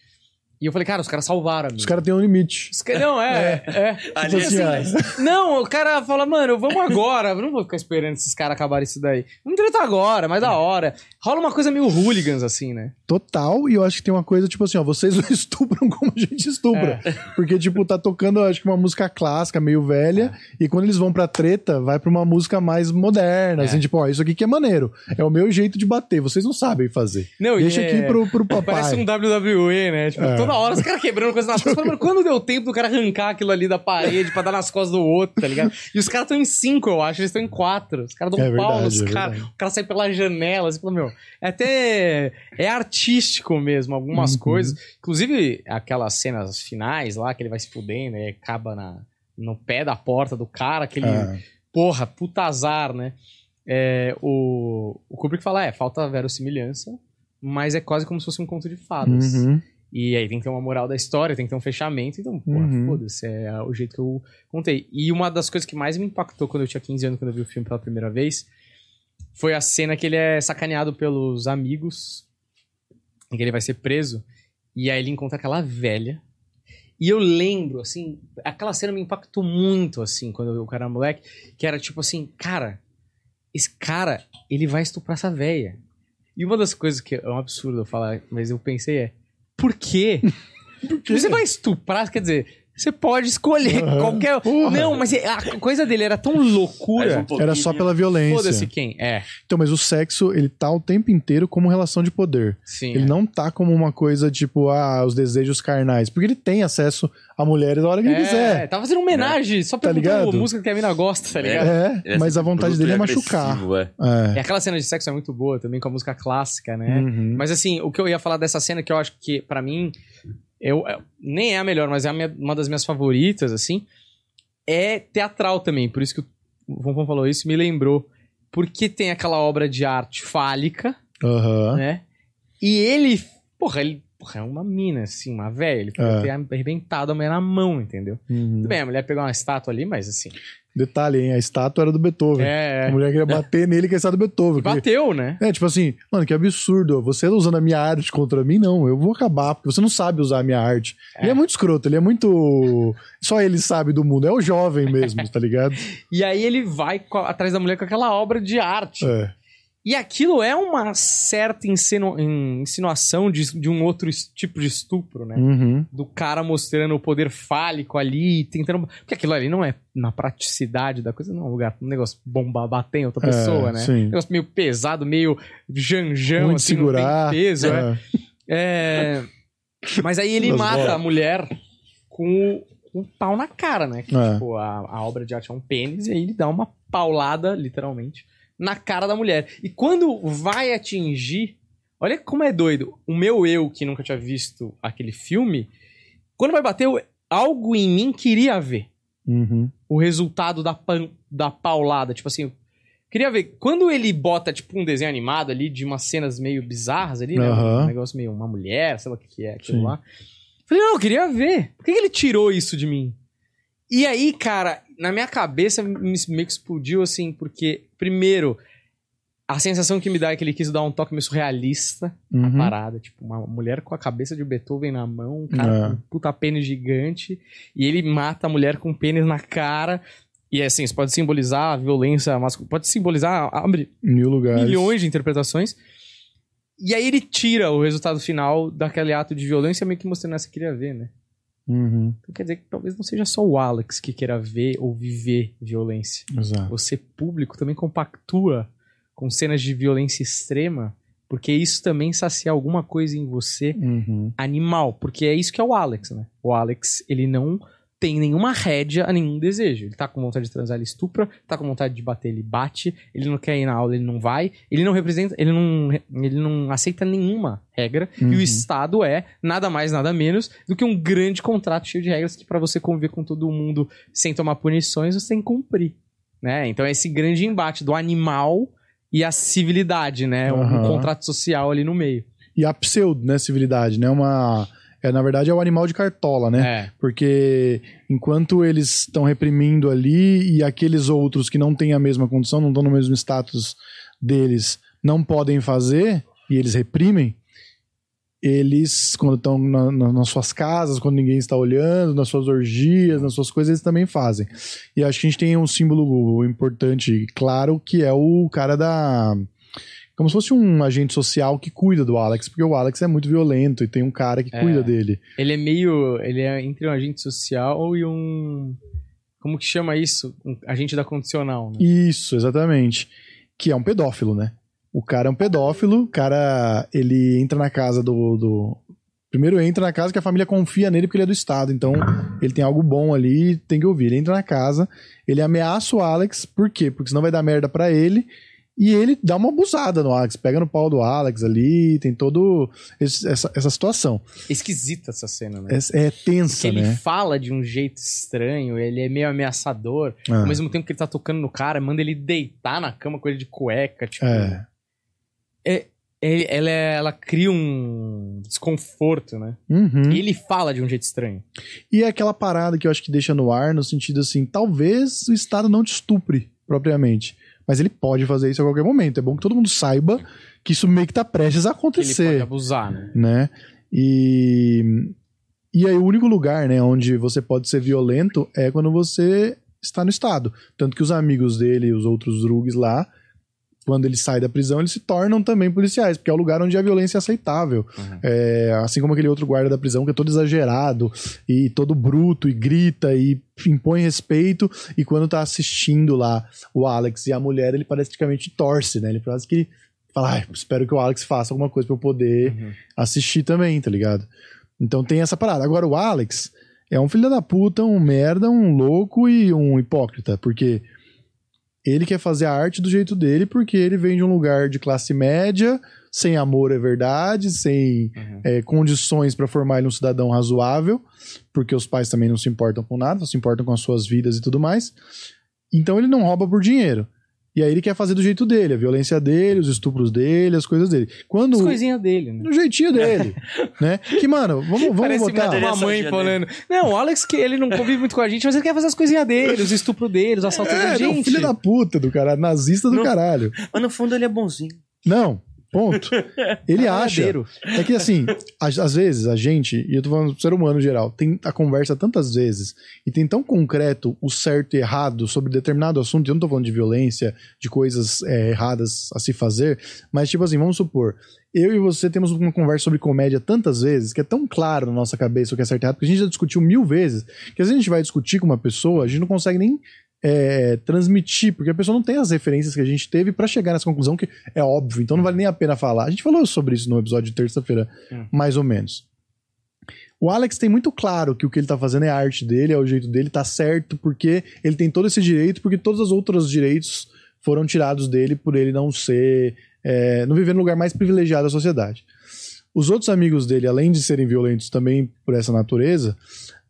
Speaker 2: E eu falei, cara, os caras salvaram.
Speaker 3: Os caras têm um limite.
Speaker 2: Não, *laughs* é, é.
Speaker 1: Ali
Speaker 3: Tipo assim,
Speaker 1: assim,
Speaker 3: ah,
Speaker 2: Não, o cara fala, mano, vamos agora. Eu não vou ficar esperando esses caras acabarem isso daí. Vamos direto agora, mais da hora. Rola uma coisa meio hooligans, assim, né?
Speaker 3: Total, e eu acho que tem uma coisa, tipo assim, ó, vocês não *laughs* estupram como a gente estupra. Porque, tipo, tá tocando, acho que uma música clássica, meio velha, e quando eles vão pra treta, vai pra uma música mais moderna,
Speaker 2: É.
Speaker 3: assim, tipo, ó, isso aqui que é maneiro. É o meu jeito de bater, vocês não sabem fazer.
Speaker 2: Não,
Speaker 3: Deixa
Speaker 2: é-
Speaker 3: aqui pro, pro papai.
Speaker 2: Parece um WWE, né? Tipo,
Speaker 3: É.
Speaker 2: toda hora os caras quebrando coisa nas costas. Mano, quando deu tempo do cara arrancar aquilo ali da parede pra dar nas costas do outro, tá ligado? E os caras estão em cinco, eu acho. Eles estão em quatro. Os caras dão
Speaker 3: É
Speaker 2: um pau
Speaker 3: verdade,
Speaker 2: nos
Speaker 3: é
Speaker 2: caras. O cara sai pela janela, assim, meu. É até. É artístico mesmo, algumas
Speaker 3: Uhum.
Speaker 2: coisas. Inclusive, aquelas cenas finais lá, que ele vai se fudendo e acaba na, no pé da porta do cara, aquele.
Speaker 3: Ah,
Speaker 2: Porra, puta azar, né? É, o, o Kubrick fala, é, falta verossimilhança, mas é quase como se fosse um conto de fadas.
Speaker 3: uhum.
Speaker 2: E aí tem que ter uma moral da história, tem que ter um fechamento, então, porra,
Speaker 3: Uhum.
Speaker 2: foda-se, é o jeito que eu contei. E uma das coisas que mais me impactou quando eu tinha 15 anos, quando eu vi o filme pela primeira vez, foi a cena que ele é sacaneado pelos amigos, em que ele vai ser preso, e aí ele encontra aquela velha. E eu lembro, assim, aquela cena me impactou muito, assim, quando eu vi o cara era moleque, que era tipo assim, cara, esse cara, ele vai estuprar essa velha. E uma das coisas que é um absurdo eu falar, mas eu pensei é, *laughs* por quê? Você vai estuprar, quer dizer, você pode escolher
Speaker 3: Aham.
Speaker 2: qualquer.
Speaker 3: Porra.
Speaker 2: Não, mas é- a coisa dele era tão
Speaker 1: um
Speaker 2: loucura.
Speaker 1: pouquinho.
Speaker 3: Era só pela violência.
Speaker 2: Foda-se quem. É,
Speaker 3: Então, mas o sexo, ele tá o tempo inteiro como relação de poder.
Speaker 2: sim.
Speaker 3: Ele
Speaker 2: é.
Speaker 3: não tá como uma coisa tipo, ah, os desejos carnais. Porque ele tem acesso a mulheres a hora que ele
Speaker 2: É,
Speaker 3: quiser.
Speaker 2: tá fazendo homenagem, só
Speaker 3: Tá
Speaker 2: perguntando
Speaker 3: ligado?
Speaker 2: música que a mina gosta, tá ligado?
Speaker 3: É,
Speaker 1: Ele é
Speaker 3: mas a vontade dele é machucar.
Speaker 1: é.
Speaker 3: É.
Speaker 2: E aquela cena de sexo é muito boa também, com a música clássica, né?
Speaker 3: Uhum.
Speaker 2: Mas assim, o que eu ia falar dessa cena, que eu acho que, pra mim, eu, eu- nem é a melhor, mas é minha- uma das minhas favoritas, assim, é teatral também. Por isso que o Von falou isso, me lembrou. Porque tem aquela obra de arte fálica,
Speaker 3: Aham.
Speaker 2: né? E ele, porra, ele porra, é uma mina, assim, uma velha. Ele podia
Speaker 3: É.
Speaker 2: ter arrebentado a mulher na mão, entendeu?
Speaker 3: Uhum.
Speaker 2: Tudo bem, a mulher pegou uma estátua ali, mas assim.
Speaker 3: Detalhe, hein? A estátua era do Beethoven. A
Speaker 2: É.
Speaker 3: mulher queria *laughs* bater nele que é a estátua do Beethoven.
Speaker 2: Bateu, né?
Speaker 3: É, tipo assim, mano, que absurdo. Você usando a minha arte contra mim, não. Eu vou acabar, porque você não sabe usar a minha arte. Ele é muito escroto, ele é muito. Só ele sabe do mundo. É o jovem mesmo, tá ligado? *laughs*
Speaker 2: E aí ele vai atrás da mulher com aquela obra de arte.
Speaker 3: É.
Speaker 2: E aquilo é uma certa insinu- in- insinuação de, de um outro tipo de estupro, né?
Speaker 3: Uhum.
Speaker 2: Do cara mostrando o poder fálico ali, tentando. Porque aquilo ali não é na praticidade da coisa, não é um lugar, um negócio bombar, bater em outra
Speaker 3: É,
Speaker 2: pessoa, né?
Speaker 3: sim.
Speaker 2: Um negócio meio pesado, meio janjão,
Speaker 3: Muito
Speaker 2: assim,
Speaker 3: segurar.
Speaker 2: peso, é.
Speaker 3: É.
Speaker 2: É, Mas aí ele
Speaker 3: Nas
Speaker 2: mata
Speaker 3: bolas.
Speaker 2: a mulher com o, o pau na cara, né? Que,
Speaker 3: É.
Speaker 2: tipo, a, a obra de arte é um pênis e aí ele dá uma paulada, literalmente, na cara da mulher. E quando vai atingir. Olha como é doido. O meu eu, que nunca tinha visto aquele filme, quando vai bater, algo em mim queria ver
Speaker 3: Uhum.
Speaker 2: o resultado da, pan- da paulada. Tipo assim, queria ver. Quando ele bota, tipo, um desenho animado ali de umas cenas meio bizarras ali, né?
Speaker 3: Aham.
Speaker 2: Um negócio meio uma mulher, sei lá o que, que é aquilo
Speaker 3: Sim.
Speaker 2: lá. Falei, não, eu queria ver. Por que, que ele tirou isso de mim? E aí, cara, na minha cabeça me- meio que explodiu assim, porque, primeiro, a sensação que me dá é que ele quis dar um toque meio surrealista
Speaker 3: Uhum.
Speaker 2: parada. Tipo, uma mulher com a cabeça de Beethoven na mão, um cara
Speaker 3: É.
Speaker 2: com um puta pênis gigante, e ele mata a mulher com um pênis na cara. E assim, isso pode simbolizar a violência masculina, pode simbolizar, abre
Speaker 3: Mil lugares.
Speaker 2: milhões de interpretações. E aí ele tira o resultado final daquele ato de violência, meio que mostrando essa que queria ver, né?
Speaker 3: Uhum.
Speaker 2: Então quer dizer que talvez não seja só o Alex que queira ver ou viver violência.
Speaker 3: Exato.
Speaker 2: Você, público, também compactua com cenas de violência extrema, porque isso também sacia alguma coisa em você
Speaker 3: Uhum.
Speaker 2: animal, porque é isso que é o Alex, né? O Alex, ele não tem nenhuma rédea a nenhum desejo. Ele tá com vontade de transar, ele estupra, tá com vontade de bater, ele bate, ele não quer ir na aula, ele não vai, ele não representa, ele não, ele não aceita nenhuma regra, e
Speaker 3: Uhum.
Speaker 2: o Estado é nada mais, nada menos do que um grande contrato cheio de regras que pra você conviver com todo mundo sem tomar punições, você tem que cumprir, né? Então é esse grande embate do animal e a civilidade, né? Um
Speaker 3: Aham.
Speaker 2: contrato social ali no meio.
Speaker 3: E a pseudo, né, civilidade, né? Uma. É, na verdade, é o animal de cartola, né?
Speaker 2: É.
Speaker 3: Porque enquanto eles estão reprimindo ali e aqueles outros que não têm a mesma condição, não estão no mesmo status deles, não podem fazer e eles reprimem, eles, quando estão na- na- nas suas casas, quando ninguém está olhando, nas suas orgias, nas suas coisas, eles também fazem. E acho que a gente tem um símbolo importante e claro que é o cara da. Como se fosse um agente social que cuida do Alex, porque o Alex é muito violento e tem um cara que
Speaker 2: É.
Speaker 3: cuida dele.
Speaker 2: Ele é meio. Ele é entre um agente social e um. Como que chama isso? Um agente da condicional, né?
Speaker 3: Isso, exatamente. Que é um pedófilo, né? O cara é um pedófilo, o cara, ele entra na casa do, do... Primeiro entra na casa que a família confia nele porque ele é do Estado, então ele tem algo bom ali, tem que ouvir. Ele entra na casa, ele ameaça o Alex, por quê? Porque senão vai dar merda pra ele, e ele dá uma abusada no Alex, pega no pau do Alex ali, tem todo esse- essa, essa situação.
Speaker 2: Esquisita essa cena, né?
Speaker 3: É, é
Speaker 2: Porque
Speaker 3: tensa,
Speaker 2: ele
Speaker 3: né?
Speaker 2: fala de um jeito estranho, ele é meio ameaçador.
Speaker 3: Ah,
Speaker 2: Ao mesmo tempo que ele tá tocando no cara, manda ele deitar na cama com ele de cueca, tipo.
Speaker 3: é.
Speaker 2: Ele- ela, é- ela cria um desconforto, né?
Speaker 3: Uhum.
Speaker 2: E ele fala de um jeito estranho.
Speaker 3: E é aquela parada que eu acho que deixa no ar, no sentido assim, talvez o Estado não te estupre propriamente, mas ele pode fazer isso a qualquer momento. É bom que todo mundo saiba que isso meio que tá prestes a
Speaker 2: Que ele pode
Speaker 3: acontecer,
Speaker 2: abusar, né?
Speaker 3: né? E e aí o único lugar, né, onde você pode ser violento é quando você está no Estado. Tanto que os amigos dele, os outros drugs lá, quando ele sai da prisão, eles se tornam também policiais, porque é o lugar onde a violência é aceitável.
Speaker 2: Uhum.
Speaker 3: É, assim como aquele outro guarda da prisão que é todo exagerado e todo bruto e grita e impõe respeito e quando tá assistindo lá o Alex e a mulher ele praticamente torce, né? Ele parece que fala, "Ai, espero que o Alex faça alguma coisa pra eu poder
Speaker 2: Uhum.
Speaker 3: assistir também, tá ligado? Então tem essa parada. Agora o Alex é um filho da puta, um merda, um louco e um hipócrita, porque ele quer fazer a arte do jeito dele porque ele vem de um lugar de classe média, sem amor é verdade, sem
Speaker 2: Uhum.
Speaker 3: é, condições para formar ele um cidadão razoável, porque os pais também não se importam com nada, só se importam com as suas vidas e tudo mais. Então ele não rouba por dinheiro. E aí ele quer fazer do jeito dele, a violência dele, os estupros dele, as coisas dele. Quando
Speaker 2: As coisinhas dele, né?
Speaker 3: no jeitinho dele, *laughs* né? Que mano, vamos, vamos
Speaker 2: Parece
Speaker 3: botar
Speaker 2: uma mãe falando. Não, o Alex, que ele não convive muito com a gente, mas ele quer fazer as coisinhas dele, os estupros dele, os assaltos
Speaker 3: É,
Speaker 2: dele.
Speaker 3: ele é um
Speaker 2: Gente,
Speaker 3: filho da puta do cara, nazista do
Speaker 1: Não.
Speaker 3: caralho.
Speaker 1: Mas no fundo ele é bonzinho.
Speaker 3: Não, ponto. *laughs* Ele acha.
Speaker 2: verdadeiro.
Speaker 3: É que assim, às, às vezes a gente, e eu tô falando do ser humano em geral, tem a conversa tantas vezes e tem tão concreto o certo e errado sobre determinado assunto, eu não tô falando de violência, de coisas é, erradas a se fazer, mas tipo assim, vamos supor, eu e você temos uma conversa sobre comédia tantas vezes que é tão claro na nossa cabeça o que é certo e errado, porque a gente já discutiu mil vezes, que às vezes a gente vai discutir com uma pessoa, a gente não consegue nem é, transmitir, porque a pessoa não tem as referências que a gente teve pra chegar nessa conclusão que é óbvio, então não vale nem a pena falar. A gente falou sobre isso no episódio de terça-feira,
Speaker 2: Hum.
Speaker 3: mais ou menos. O Alex tem muito claro que o que ele tá fazendo é a arte dele, é o jeito dele, tá certo, porque ele tem todo esse direito, porque todos os outros direitos foram tirados dele por ele não ser. É, não viver no lugar mais privilegiado da sociedade. Os outros amigos dele, além de serem violentos também por essa natureza,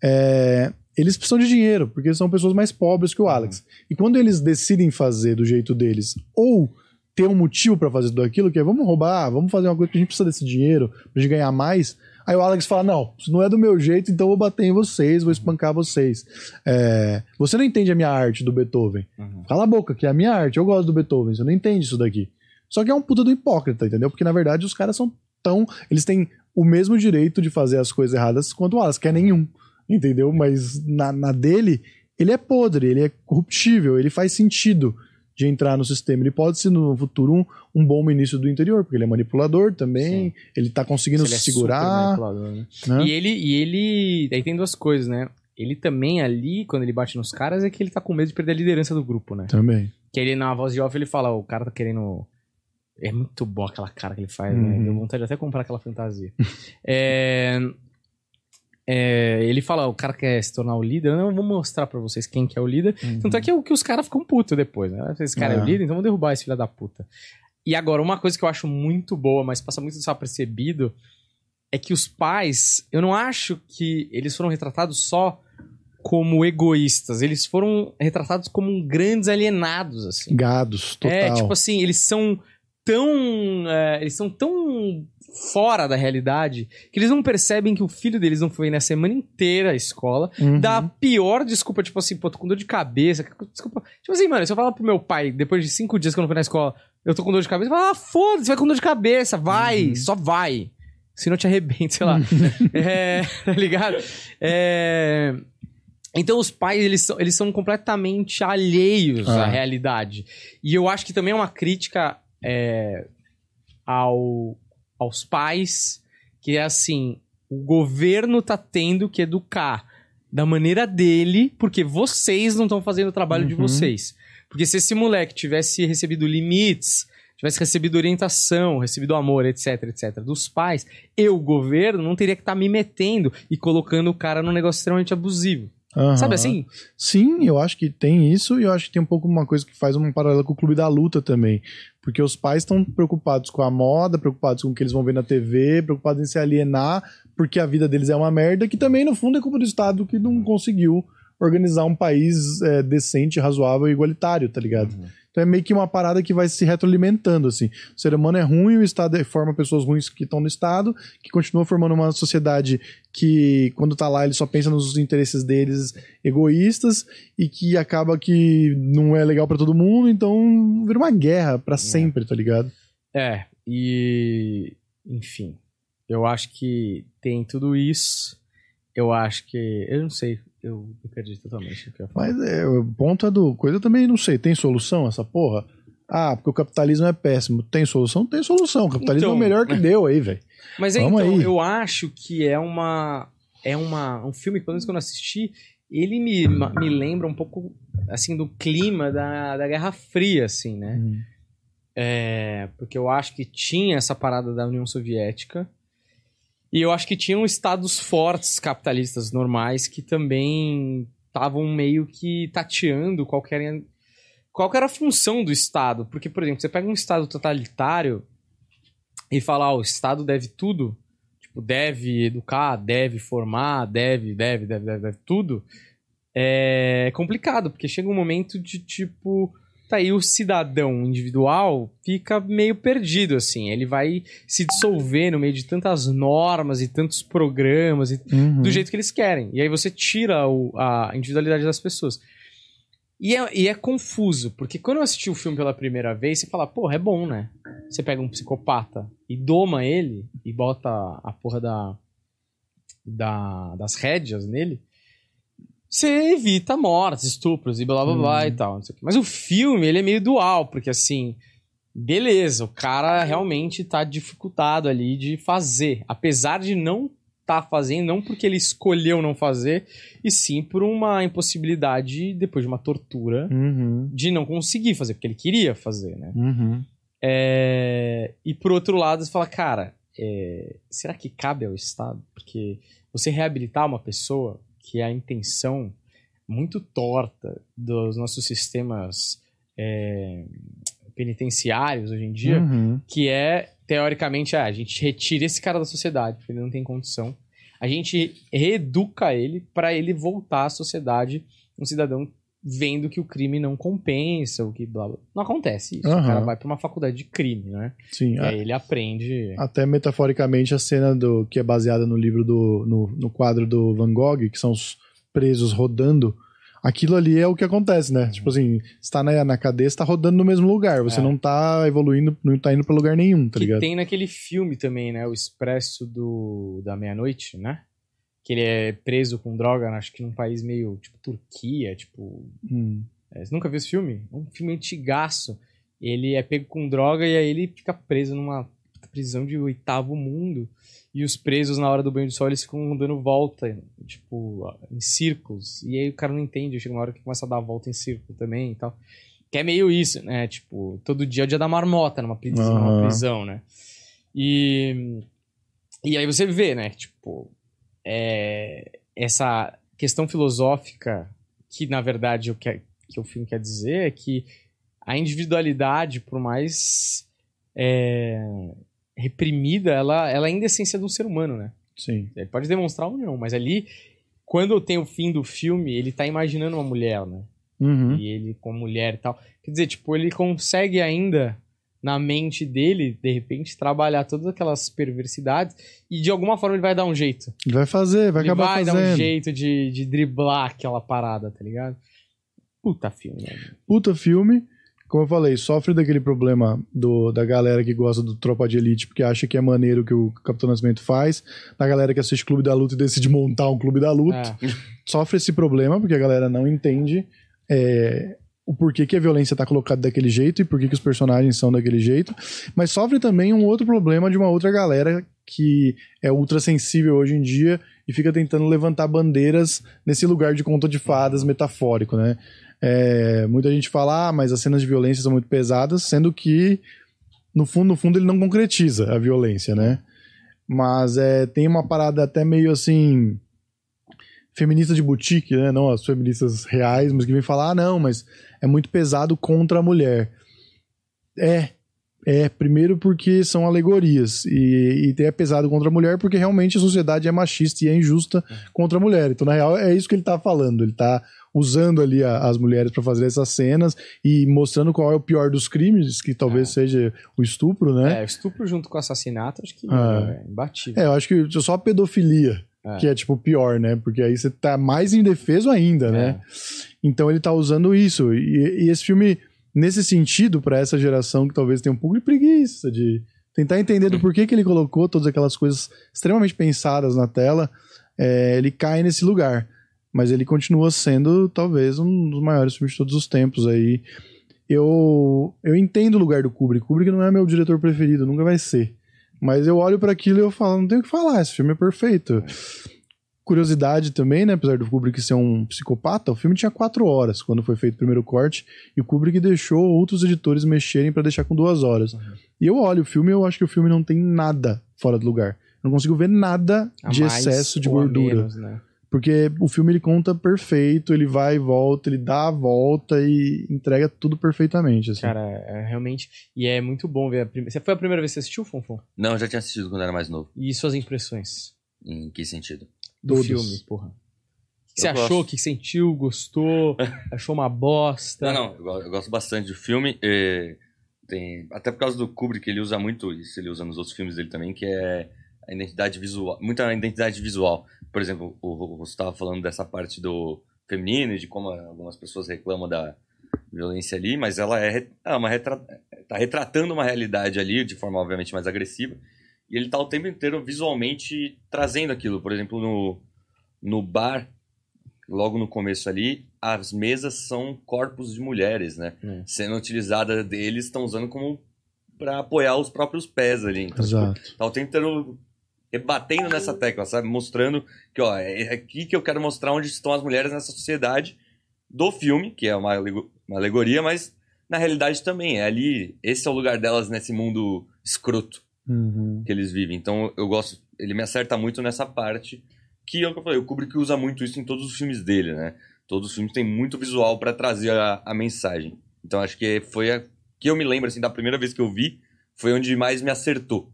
Speaker 3: é, eles precisam de dinheiro, porque são pessoas mais pobres que o Alex. E quando eles decidem fazer do jeito deles, ou ter um motivo para fazer tudo aquilo, que é vamos roubar, vamos fazer uma coisa que a gente precisa desse dinheiro, pra gente ganhar mais, Aí o Alex fala: Não, isso não é do meu jeito, então eu vou bater em vocês, vou espancar vocês. É, você não entende a minha arte do Beethoven.
Speaker 1: Uhum.
Speaker 3: Cala a boca, que é a minha arte, eu gosto do Beethoven, você não entende isso daqui. Só que é um puta do hipócrita, entendeu? Porque na verdade os caras são tão. Eles têm o mesmo direito de fazer as coisas erradas quanto o Alex, que é nenhum. Entendeu? Mas na, na dele, ele é podre, ele é corruptível, ele faz sentido de entrar no sistema. Ele pode ser no futuro um, um bom ministro do interior, porque ele é manipulador também,
Speaker 2: Sim.
Speaker 3: ele tá conseguindo
Speaker 2: Ele é
Speaker 3: se
Speaker 2: super
Speaker 3: segurar.
Speaker 2: né?
Speaker 3: né?
Speaker 2: E ele, e ele. Aí tem duas coisas, né? Ele também ali, quando ele bate nos caras, é que ele tá com medo de perder a liderança do grupo, né?
Speaker 3: Também.
Speaker 2: Que ele, na voz de off, ele fala, o cara tá querendo. É muito bom aquela cara que ele faz, né?
Speaker 3: Uhum.
Speaker 2: Deu vontade de até comprar aquela fantasia. *laughs* é, é, ele fala, o cara quer se tornar o líder, eu não vou mostrar pra vocês quem que é o líder. Tanto é que, que os caras ficam putos depois, né? Esse cara é.
Speaker 3: É.
Speaker 2: o líder, então vamos derrubar esse filho da puta. E agora, uma coisa que eu acho muito boa, mas passa muito desapercebido, é que os pais, eu não acho que eles foram retratados só como egoístas, eles foram retratados como grandes alienados, assim.
Speaker 3: Gados, total.
Speaker 2: É, tipo assim, eles são tão. é, eles são tão fora da realidade que eles não percebem que o filho deles não foi na semana inteira à escola.
Speaker 3: Uhum.
Speaker 2: Dá a pior desculpa, tipo assim, pô, tô com dor de cabeça. Desculpa. Tipo assim, mano, se eu falar pro meu pai, depois de cinco dias que eu não fui na escola, eu tô com dor de cabeça, ele fala, ah, foda-se, vai com dor de cabeça, vai,
Speaker 3: Uhum.
Speaker 2: só vai. Se não te arrebenta, sei lá. *laughs* é, tá ligado? É. Então os pais, eles são, eles são completamente alheios à
Speaker 3: Ah.
Speaker 2: realidade. E eu acho que também é uma crítica é, ao, aos pais, que é assim, o governo tá tendo que educar da maneira dele, porque vocês não estão fazendo o trabalho de
Speaker 3: Uhum.
Speaker 2: vocês. Porque se esse moleque tivesse recebido limites, tivesse recebido orientação, recebido amor, etc, etc, dos pais, eu, o governo, não teria que estar me metendo e colocando o cara num negócio extremamente abusivo.
Speaker 3: Aham.
Speaker 2: Sabe assim?
Speaker 3: Sim, eu acho que tem isso e eu acho que tem um pouco uma coisa que faz um paralelo com o Clube da Luta também. Porque os pais estão preocupados com a moda, preocupados com o que eles vão ver na TV, preocupados em se alienar, porque a vida deles é uma merda, que também, no fundo, é culpa do Estado que não conseguiu organizar um país é, decente, razoável e igualitário, tá ligado? Então é meio que uma parada que vai se retroalimentando, assim. O ser humano é ruim, o Estado forma pessoas ruins que estão no Estado, que continua formando uma sociedade que, quando tá lá, ele só pensa nos interesses deles egoístas e que acaba que não é legal pra todo mundo, então vira uma guerra pra sempre, tá ligado?
Speaker 2: É, e. Enfim. Eu acho que tem tudo isso. Eu acho que. Eu não sei. Eu perdi totalmente que eu.
Speaker 3: Mas é, o ponto é do coisa eu também não sei. Tem solução essa porra? Ah, porque o capitalismo é péssimo. Tem solução? Tem solução. O capitalismo
Speaker 2: Então,
Speaker 3: é o melhor que deu aí, velho.
Speaker 2: Mas é, então,
Speaker 3: aí.
Speaker 2: eu acho que é uma. É uma, um filme, pelo menos quando eu assisti, ele me, me lembra um pouco assim do clima da, da Guerra Fria, assim, né? É, porque eu acho que tinha essa parada da União Soviética. E eu acho que tinham estados fortes capitalistas normais que também estavam meio que tateando qualquer, qual era a função do Estado. Porque, por exemplo, você pega um Estado totalitário e fala, ah, o Estado deve tudo. Tipo, deve educar, deve formar, deve, deve, deve, deve, deve tudo. É complicado, porque chega um momento de tipo. Tá aí o cidadão individual fica meio perdido, assim. Ele vai se dissolver no meio de tantas normas e tantos programas e
Speaker 3: Uhum.
Speaker 2: do jeito que eles querem. E aí você tira o- a individualidade das pessoas. E é, e é confuso, porque quando eu assisti o filme pela primeira vez, você fala, porra, é bom, né? Você pega um psicopata e doma ele e bota a porra da, da das rédeas nele, você evita mortes, estupros e blá blá blá
Speaker 3: Hum.
Speaker 2: e tal. Mas o filme, ele é meio dual, porque assim, beleza, o cara realmente tá dificultado ali de fazer. Apesar de não tá fazendo, não porque ele escolheu não fazer, e sim por uma impossibilidade, depois de uma tortura,
Speaker 3: Uhum.
Speaker 2: de não conseguir fazer, porque ele queria fazer, né?
Speaker 3: Uhum.
Speaker 2: É, E por outro lado, você fala, cara, é, será que cabe ao Estado? Porque você reabilitar uma pessoa que é a intenção muito torta dos nossos sistemas é, penitenciários hoje em dia,
Speaker 3: Uhum.
Speaker 2: que é, teoricamente, ah, a gente retira esse cara da sociedade, porque ele não tem condição. A gente reeduca ele para ele voltar à sociedade, um cidadão vendo que o crime não compensa, o que blá, blá. Não acontece isso. O
Speaker 3: Aham.
Speaker 2: cara vai para uma faculdade de crime, né?
Speaker 3: Sim,
Speaker 2: E
Speaker 3: a-
Speaker 2: aí ele aprende.
Speaker 3: até metaforicamente a cena do que é baseada no livro do no, no quadro do Van Gogh, que são os presos rodando. Aquilo ali é o que acontece, né? Tipo assim, está na, na cadeia, está rodando no mesmo lugar. Você
Speaker 2: É.
Speaker 3: não tá evoluindo, não tá indo pra lugar nenhum, tá
Speaker 2: que
Speaker 3: ligado?
Speaker 2: tem naquele filme também, né? O Expresso do, da Meia-Noite, né? Que ele é preso com droga, acho que num país meio, tipo, Turquia, tipo...
Speaker 3: Hum.
Speaker 2: é, você nunca viu esse filme? É um filme antigaço. Ele é pego com droga e aí ele fica preso numa prisão de oitavo mundo. E os presos, na hora do banho de sol, eles ficam dando volta, tipo, em círculos. E aí o cara não entende, chega uma hora que começa a dar volta em círculo também e tal. Que é meio isso, né? Tipo, todo dia é o dia da marmota numa prisão, numa
Speaker 3: Aham.
Speaker 2: prisão né? E, e aí você vê, né? Tipo, é, essa questão filosófica que, na verdade, o que, que o filme quer dizer é que a individualidade, por mais é, reprimida, ela, ela ainda é essência do ser humano, né?
Speaker 3: Sim.
Speaker 2: Ele pode demonstrar ou não, mas ali, quando tem o fim do filme, ele tá imaginando uma mulher, né?
Speaker 3: Uhum.
Speaker 2: E ele com a mulher e tal. Quer dizer, tipo, ele consegue ainda, na mente dele, de repente, trabalhar todas aquelas perversidades e de alguma forma ele vai dar um jeito.
Speaker 3: Ele vai fazer, vai
Speaker 2: ele
Speaker 3: acabar
Speaker 2: vai
Speaker 3: fazendo.
Speaker 2: dar um jeito de, de driblar aquela parada, tá ligado? Puta filme, né?
Speaker 3: Puta filme. Como eu falei, sofre daquele problema do, da galera que gosta do Tropa de Elite, porque acha que é maneiro o que o Capitão Nascimento faz, da galera que assiste Clube da Luta e decide montar um Clube da Luta.
Speaker 2: É.
Speaker 3: Sofre esse problema, porque a galera não entende é, o porquê que a violência tá colocada daquele jeito e por que os personagens são daquele jeito. Mas sofre também um outro problema de uma outra galera que é ultra sensível hoje em dia e fica tentando levantar bandeiras nesse lugar de conta de fadas metafórico, né? É, muita gente fala, ah, mas as cenas de violência são muito pesadas, sendo que no fundo, no fundo, ele não concretiza a violência, né? Mas é, tem uma parada até meio assim feminista de boutique, né? Não as feministas reais, mas que vem falar, ah, não, mas é muito pesado contra a mulher. É, é, primeiro porque são alegorias, e, e é pesado contra a mulher porque realmente a sociedade é machista e é injusta contra a mulher. Então, na real, é isso que ele tá falando. Ele tá usando ali a- as mulheres para fazer essas cenas e mostrando qual é o pior dos crimes, que talvez seja o estupro, né?
Speaker 2: É, estupro junto com assassinato, acho que
Speaker 3: Ah.
Speaker 2: é imbatível.
Speaker 3: É, eu acho que só a pedofilia
Speaker 2: É.
Speaker 3: que é tipo pior, né? Porque aí você tá mais indefeso ainda, né? Então ele tá usando isso. E, e esse filme, nesse sentido, pra essa geração que talvez tenha um pouco de preguiça de tentar entender do porquê que ele colocou todas aquelas coisas extremamente pensadas na tela, é, ele cai nesse lugar. Mas ele continua sendo, talvez, um dos maiores filmes de todos os tempos aí. Eu, eu entendo o lugar do Kubrick. Kubrick não é meu diretor preferido, nunca vai ser. Mas eu olho para aquilo e eu falo, não tenho o que falar, esse filme é perfeito. Curiosidade também, né? Apesar do Kubrick ser um psicopata, o filme tinha quatro horas quando foi feito o primeiro corte, e o Kubrick deixou outros editores mexerem para deixar com duas horas. E eu olho o filme e eu acho que o filme não tem nada fora do lugar. Eu não consigo ver nada
Speaker 2: A
Speaker 3: de excesso de gordura.
Speaker 2: menos, né?
Speaker 3: Porque o filme ele conta perfeito, ele vai e volta, ele dá a volta e entrega tudo perfeitamente. Assim.
Speaker 2: Cara, é realmente. E é muito bom ver a primeira. Você foi a primeira vez que você assistiu, Fonfon?
Speaker 1: Não, eu já tinha assistido quando era mais novo.
Speaker 2: E suas impressões
Speaker 1: Em que sentido?
Speaker 2: do
Speaker 3: Todos.
Speaker 2: filme, porra? O que você
Speaker 1: Eu
Speaker 2: achou? O que sentiu? Gostou? *laughs* achou uma bosta?
Speaker 1: Não, não, eu go- eu gosto bastante do filme. e tem, até por causa do Kubrick, ele usa muito isso, ele usa nos outros filmes dele também, que é a identidade visual, muita identidade visual. Por exemplo, o, você estava falando dessa parte do feminino e de como algumas pessoas reclamam da violência ali, mas ela é, é uma retra, tá retratando uma realidade ali de forma obviamente mais agressiva. E ele tá o tempo inteiro visualmente trazendo aquilo. Por exemplo, no, no bar, logo no começo ali, as mesas são corpos de mulheres, né?
Speaker 2: É.
Speaker 1: Sendo utilizada deles, estão usando como para apoiar os próprios pés ali. Então, tipo,
Speaker 3: Exato.
Speaker 1: tá o tempo inteiro batendo nessa tecla, sabe? Mostrando que, ó, é aqui que eu quero mostrar onde estão as mulheres nessa sociedade do filme, que é uma, uma alegoria, mas na realidade também. É ali, esse é o lugar delas nesse mundo escroto.
Speaker 3: Uhum.
Speaker 1: que eles vivem. Então eu gosto, ele me acerta muito nessa parte que é o que eu falei, o Kubrick usa muito isso em todos os filmes dele, né? Todos os filmes têm muito visual pra trazer a, a mensagem. Então acho que foi a que eu me lembro assim da primeira vez que eu vi, foi onde mais me acertou.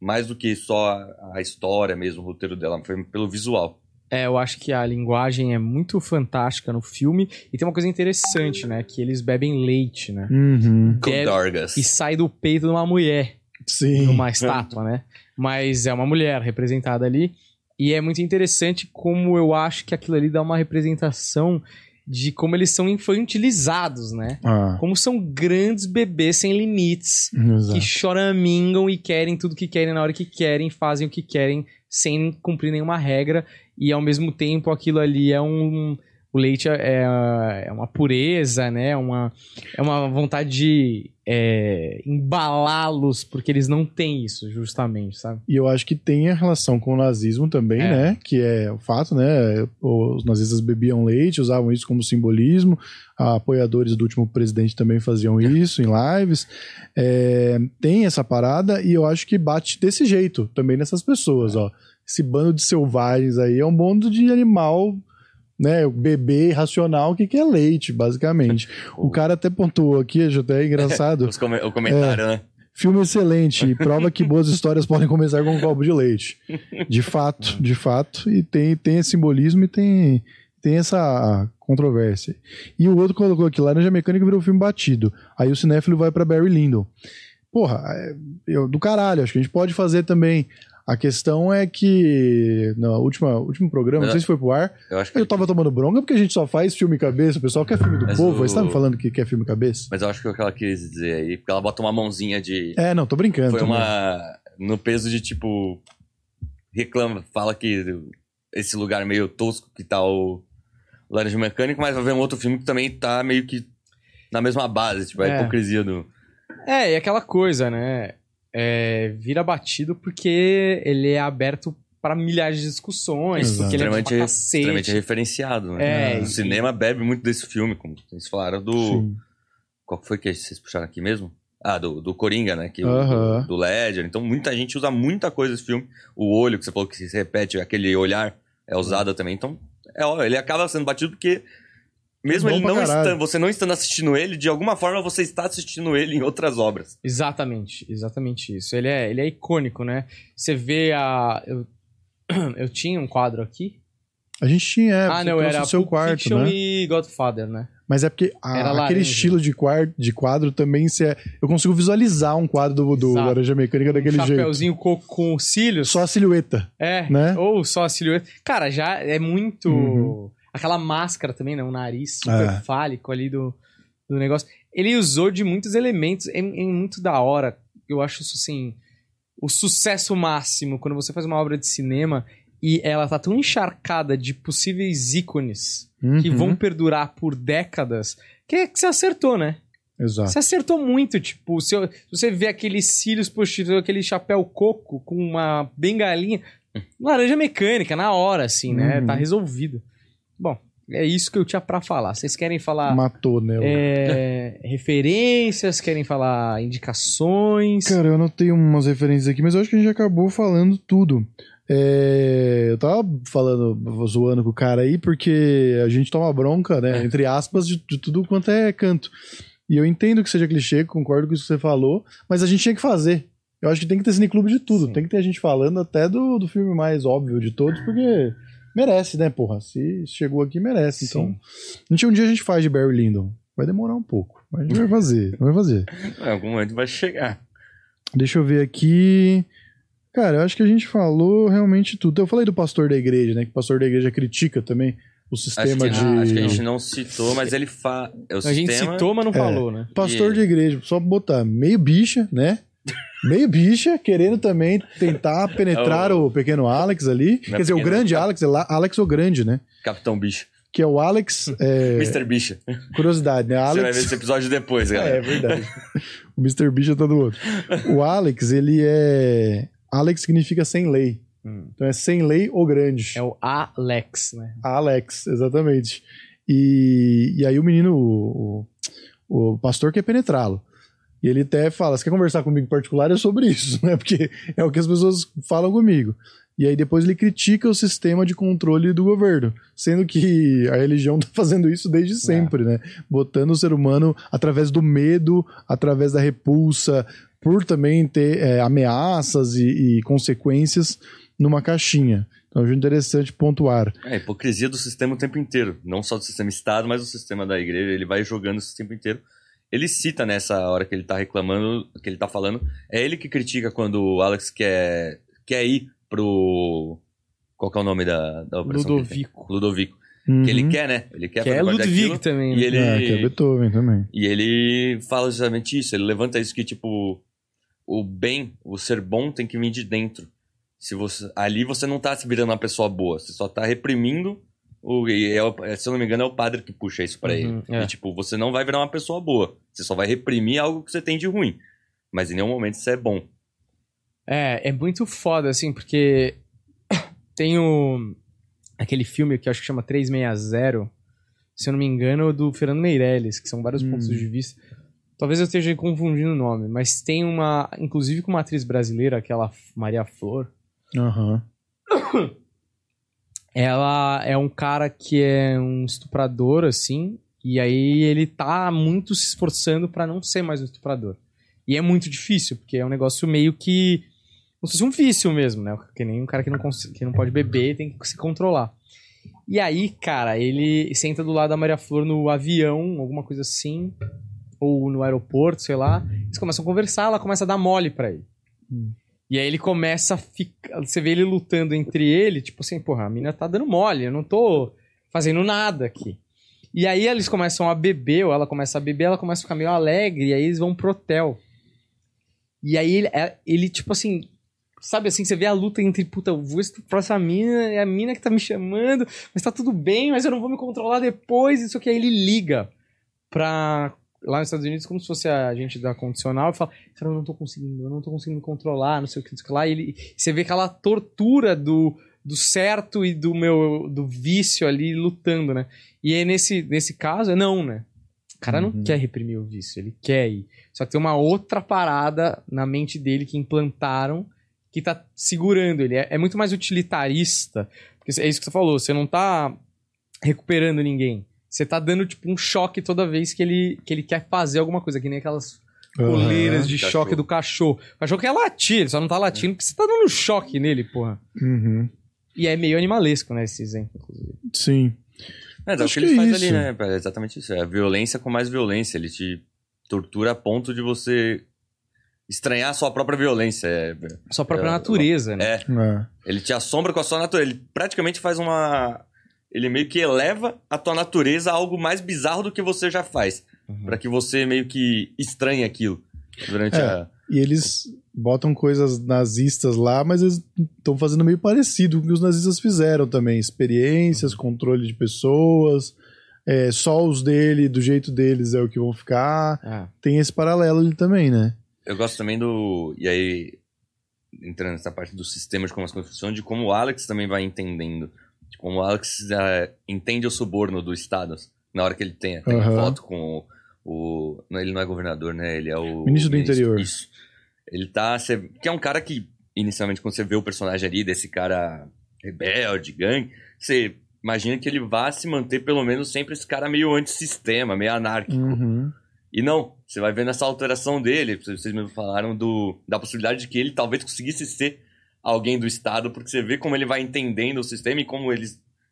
Speaker 1: Mais do que só a, história mesmo, o roteiro dela, foi pelo visual.
Speaker 2: É, eu acho que a linguagem é muito fantástica no filme. E tem uma coisa interessante, né? Que eles bebem leite, né?
Speaker 3: Uhum.
Speaker 1: Com
Speaker 2: Bebe-
Speaker 1: Dorgas.
Speaker 2: E sai do peito de uma mulher,
Speaker 3: Sim.
Speaker 2: numa estátua, né? Mas é uma mulher representada ali. E é muito interessante como eu acho que aquilo ali dá uma representação de como eles são infantilizados, né?
Speaker 3: Ah,
Speaker 2: Como são grandes bebês sem limites.
Speaker 3: exato.
Speaker 2: que choramingam e querem tudo que querem na hora que querem, fazem o que querem sem cumprir nenhuma regra e ao mesmo tempo aquilo ali é um o leite é, é uma pureza, né? Uma, é uma vontade de é, embalá-los porque eles não têm isso, justamente, sabe?
Speaker 3: E eu acho que tem a relação com o nazismo também,
Speaker 2: É.
Speaker 3: né? Que é o fato, né? Os nazistas bebiam leite, usavam isso como simbolismo. Apoiadores do último presidente também faziam isso em lives. É, tem essa parada e eu acho que bate desse jeito também nessas pessoas, ó. Esse bando de selvagens aí é um bando de animal, né? Bebê irracional que quer leite, basicamente. O cara até pontuou aqui, acho até engraçado. *laughs*
Speaker 1: Os come- o comentário, né?
Speaker 3: Filme excelente, e *laughs* prova que boas histórias podem começar com um copo de leite. De fato, de fato. E tem, tem esse simbolismo e tem, tem essa controvérsia. E o outro colocou aqui, Laranja Mecânica virou filme batido. Aí o cinéfilo vai pra Barry Lyndon. Porra, é, eu, do caralho, acho que a gente pode fazer também. A questão é que no última, último programa, não sei se foi pro ar,
Speaker 1: Eu acho que
Speaker 3: eu tava tomando bronca porque a gente só faz filme cabeça, o pessoal quer filme do
Speaker 1: Mas
Speaker 3: povo,
Speaker 1: o-
Speaker 3: aí você tá me falando que quer filme cabeça?
Speaker 1: Mas eu acho que é o que ela quis dizer aí, porque ela bota uma mãozinha de.
Speaker 3: É, não, tô brincando.
Speaker 1: Foi
Speaker 3: também.
Speaker 1: uma. No peso de tipo. Reclama, fala que esse lugar meio tosco que tá o Laranja Mecânico, mas vai ver um outro filme que também tá meio que na mesma base, tipo, a
Speaker 2: É.
Speaker 1: hipocrisia do.
Speaker 2: É, e aquela coisa, né? É, vira batido porque ele é aberto para milhares de discussões,
Speaker 3: Exato.
Speaker 2: porque ele é
Speaker 1: extremamente,
Speaker 2: pra cacete.
Speaker 1: extremamente referenciado, né?
Speaker 2: É,
Speaker 1: o
Speaker 2: e-
Speaker 1: cinema bebe muito desse filme, como vocês falaram do.
Speaker 3: Sim.
Speaker 1: Qual foi que vocês puxaram aqui mesmo? Ah, do, do Coringa, né? Que, do, do Ledger. Então, muita gente usa muita coisa desse filme. O olho, que você falou que se repete, aquele olhar é usado também. Então, é, ó, ele acaba sendo batido porque, mesmo
Speaker 3: bom
Speaker 1: ele
Speaker 3: pra
Speaker 1: não
Speaker 3: caralho.
Speaker 1: estando, você não estando assistindo ele, de alguma forma você está assistindo ele em outras obras.
Speaker 2: Exatamente, exatamente isso. Ele é, ele é icônico, né? Você vê a. Eu, *clears throat* eu tinha um quadro aqui.
Speaker 3: A gente tinha, é,
Speaker 2: ah, não, era
Speaker 3: o seu
Speaker 2: Pulp
Speaker 3: quarto,
Speaker 2: Fiction
Speaker 3: né?
Speaker 2: e Godfather, né?
Speaker 3: Mas é porque a- aquele
Speaker 2: laranja.
Speaker 3: estilo de, quar- de quadro também, se é, eu consigo visualizar um quadro do, do
Speaker 2: Exato.
Speaker 3: Laranja Mecânica daquele
Speaker 2: um
Speaker 3: jeito.
Speaker 2: chapeuzinho coco com cílios.
Speaker 3: Só a silhueta.
Speaker 2: É,
Speaker 3: né?
Speaker 2: ou só a silhueta. Cara, já é muito.
Speaker 3: Uhum.
Speaker 2: Aquela máscara também, né? O nariz super
Speaker 3: É.
Speaker 2: fálico ali do, do negócio. Ele usou de muitos elementos. É, é muito da hora. Eu acho isso assim. O sucesso máximo quando você faz uma obra de cinema e ela tá tão encharcada de possíveis ícones que
Speaker 3: Uhum.
Speaker 2: vão perdurar por décadas que, que você acertou, né?
Speaker 3: Exato.
Speaker 2: Você acertou muito, tipo, se, você vê aqueles cílios postiços, aquele chapéu coco com uma bengalinha, laranja mecânica, na hora, assim, né?
Speaker 3: Uhum.
Speaker 2: Tá resolvido. Bom, é isso que eu tinha pra falar. Vocês querem falar
Speaker 3: Matou, né?
Speaker 2: é, *laughs* referências, querem falar indicações?
Speaker 3: Cara, eu anotei umas referências aqui, mas eu acho que a gente acabou falando tudo. É, eu tava falando, zoando com o cara aí, porque a gente toma bronca, né? Entre aspas, de, de tudo quanto é canto. E eu entendo que seja clichê, concordo com isso que você falou, mas a gente tinha que fazer. Eu acho que tem que ter cineclube de tudo.
Speaker 2: Sim.
Speaker 3: Tem que ter gente falando até do, do filme mais óbvio de todos, porque merece, né, porra? Se chegou aqui, merece. Então,
Speaker 2: Sim.
Speaker 3: a gente um dia a gente faz de Barry Lyndon. Vai demorar um pouco, mas a gente vai fazer, *laughs* vai fazer.
Speaker 1: Em algum momento vai chegar.
Speaker 3: Deixa eu ver aqui. Cara, eu acho que a gente falou realmente tudo. Eu falei do pastor da igreja, né? Que o pastor da igreja critica também o
Speaker 1: Acho
Speaker 3: sistema
Speaker 1: que,
Speaker 3: de.
Speaker 1: acho que a gente não citou, mas ele fala. É
Speaker 2: A gente
Speaker 1: sistema...
Speaker 2: citou, mas não falou, né?
Speaker 3: Pastor
Speaker 1: E-
Speaker 3: de igreja, só botar meio bicha, né? Meio bicha, querendo também tentar penetrar
Speaker 1: É o-
Speaker 3: o pequeno Alex ali.
Speaker 1: Não é
Speaker 3: Quer dizer, o grande
Speaker 1: tá?
Speaker 3: Alex, é lá- Alex o Grande, né?
Speaker 1: Capitão Bicho.
Speaker 3: Que é o Alex. é,
Speaker 1: Mr. Bicha.
Speaker 3: curiosidade, né?
Speaker 1: Você vai ver
Speaker 3: Alex.
Speaker 1: esse episódio depois,
Speaker 3: É,
Speaker 1: galera.
Speaker 3: é verdade. o Mr. Bicha tá do outro. O Alex, ele é. Alex significa sem lei.
Speaker 2: Hum.
Speaker 3: Então é sem lei ou grande.
Speaker 2: É o Alex, né?
Speaker 3: Alex, exatamente. E, e aí o menino, o, o, o pastor quer penetrá-lo. E ele até fala: você quer conversar comigo em particular? É sobre isso, *laughs* né? Porque é o que as pessoas falam comigo. E aí depois ele critica o sistema de controle do governo, sendo que a religião tá fazendo isso desde sempre, né? Botando o ser humano através do medo, através da repulsa, por também ter é, ameaças e, e consequências numa caixinha. Então acho interessante pontuar.
Speaker 1: É a hipocrisia do sistema o tempo inteiro. Não só do sistema Estado, mas do sistema da igreja. Ele vai jogando isso o tempo inteiro. Ele cita nessa hora que ele tá reclamando, que ele tá falando. É ele que critica quando o Alex quer, quer ir pro. Qual que é o nome da, da operação? que ele tem?
Speaker 2: Ludovico.
Speaker 1: Ludovico.
Speaker 3: Uhum.
Speaker 1: Que ele quer, né? Ele quer
Speaker 2: Que é Ludwig também.
Speaker 1: E
Speaker 2: né?
Speaker 1: ele,
Speaker 3: É, que é Beethoven também.
Speaker 1: e ele fala justamente isso. Ele levanta isso que, tipo, o bem, o ser bom tem que vir de dentro. Se você, ali você não tá se virando uma pessoa boa, você só tá reprimindo. O, e é é, se eu não me engano, é o padre que puxa isso pra
Speaker 2: Uhum,
Speaker 1: ele.
Speaker 2: é.
Speaker 1: E, tipo, você não vai virar uma pessoa boa. Você só vai reprimir algo que você tem de ruim. Mas em nenhum momento isso é bom.
Speaker 2: É, é muito foda, assim, porque *coughs* tem o... aquele filme que eu acho que chama 360, se eu não me engano, do Fernando Meirelles, que são vários
Speaker 3: Hum.
Speaker 2: pontos de vista. Talvez eu esteja confundindo o nome, mas tem uma, inclusive com uma atriz brasileira, aquela Maria Flor,
Speaker 3: Aham. *coughs*
Speaker 2: ela é um cara que é um estuprador, assim, e aí ele tá muito se esforçando pra não ser mais um estuprador. E é muito difícil, porque é um negócio meio que. Como se fosse um vício mesmo, né? Que nem um cara que não, que não pode beber tem que se controlar. E aí, cara, ele senta do lado da Maria Flor no avião, alguma coisa assim, ou no aeroporto, sei lá. Eles começam a conversar, ela começa a dar mole pra ele.
Speaker 3: Hum.
Speaker 2: E aí ele começa a ficar. Você vê ele lutando entre ele, tipo assim, porra, a mina tá dando mole, eu não tô fazendo nada aqui. E aí eles começam a beber, ou ela começa a beber, ela começa a ficar meio alegre, e aí eles vão pro hotel. E aí ele, é- ele tipo assim, sabe assim, você vê a luta entre, puta, eu vou estuprar essa mina, é a mina que tá me chamando, mas tá tudo bem, mas eu não vou me controlar depois, isso que aí ele liga pra lá nos Estados Unidos como se fosse a gente da condicional e fala, cara, eu não tô conseguindo, eu não tô conseguindo controlar, não sei o que, não sei o que lá, e ele, você vê aquela tortura do, do certo e do meu, do vício ali lutando, né? E aí nesse, nesse caso, é não, né? O cara não
Speaker 3: Uhum.
Speaker 2: quer reprimir o vício, ele quer ir. Só que tem uma outra parada na mente dele que implantaram que tá segurando ele. É, é muito mais utilitarista. Porque é isso que você falou, você não tá recuperando ninguém. Você tá dando, tipo, um choque toda vez que ele, que ele quer fazer alguma coisa, que nem aquelas coleiras de
Speaker 1: Cachorro.
Speaker 2: choque do cachorro. O cachorro quer latir, ele só não tá latindo porque você tá dando choque nele, porra.
Speaker 3: Uhum.
Speaker 2: E é meio animalesco, né, esse exemplo, inclusive.
Speaker 3: Sim.
Speaker 1: É, é o
Speaker 3: Acho
Speaker 1: que ele
Speaker 3: que é
Speaker 1: faz
Speaker 3: isso.
Speaker 1: ali, né? É exatamente isso. É a violência com mais violência. Ele te tortura a ponto de você estranhar a sua própria violência. É,
Speaker 2: Sua própria
Speaker 1: É,
Speaker 2: natureza, né?
Speaker 1: é,
Speaker 3: É.
Speaker 1: ele te assombra com a sua natureza. Ele praticamente faz uma. Ele meio que eleva a tua natureza a algo mais bizarro do que você já faz.
Speaker 2: Uhum.
Speaker 1: Pra que você meio que estranhe aquilo durante
Speaker 3: É.
Speaker 1: a.
Speaker 3: E eles botam coisas nazistas lá, mas eles estão fazendo meio parecido com o que os nazistas fizeram também. Experiências, controle de pessoas, é, só os dele, do jeito deles é o que vão ficar.
Speaker 2: Ah,
Speaker 3: Tem esse paralelo ali também, né?
Speaker 1: Eu gosto também do. E aí, entrando nessa parte do sistema de como as coisas funcionam, de como o Alex também vai entendendo. Como o Alex eh, entende o suborno do Estado. Na hora que ele tem, tem uma foto com o. o- ele não é governador, né? Ele é o.
Speaker 3: Ministro do Interior.
Speaker 1: Isso. Ele tá. cê- que é um cara que, inicialmente, quando você vê o personagem ali, desse cara rebelde, gangue, você imagina que ele vá se manter, pelo menos, sempre esse cara meio antissistema, meio anárquico.
Speaker 3: Uhum.
Speaker 1: E não, você vai vendo essa alteração dele, vocês mesmo falaram do, da possibilidade de que ele talvez conseguisse ser alguém do Estado, porque você vê como ele vai entendendo o sistema e como ele,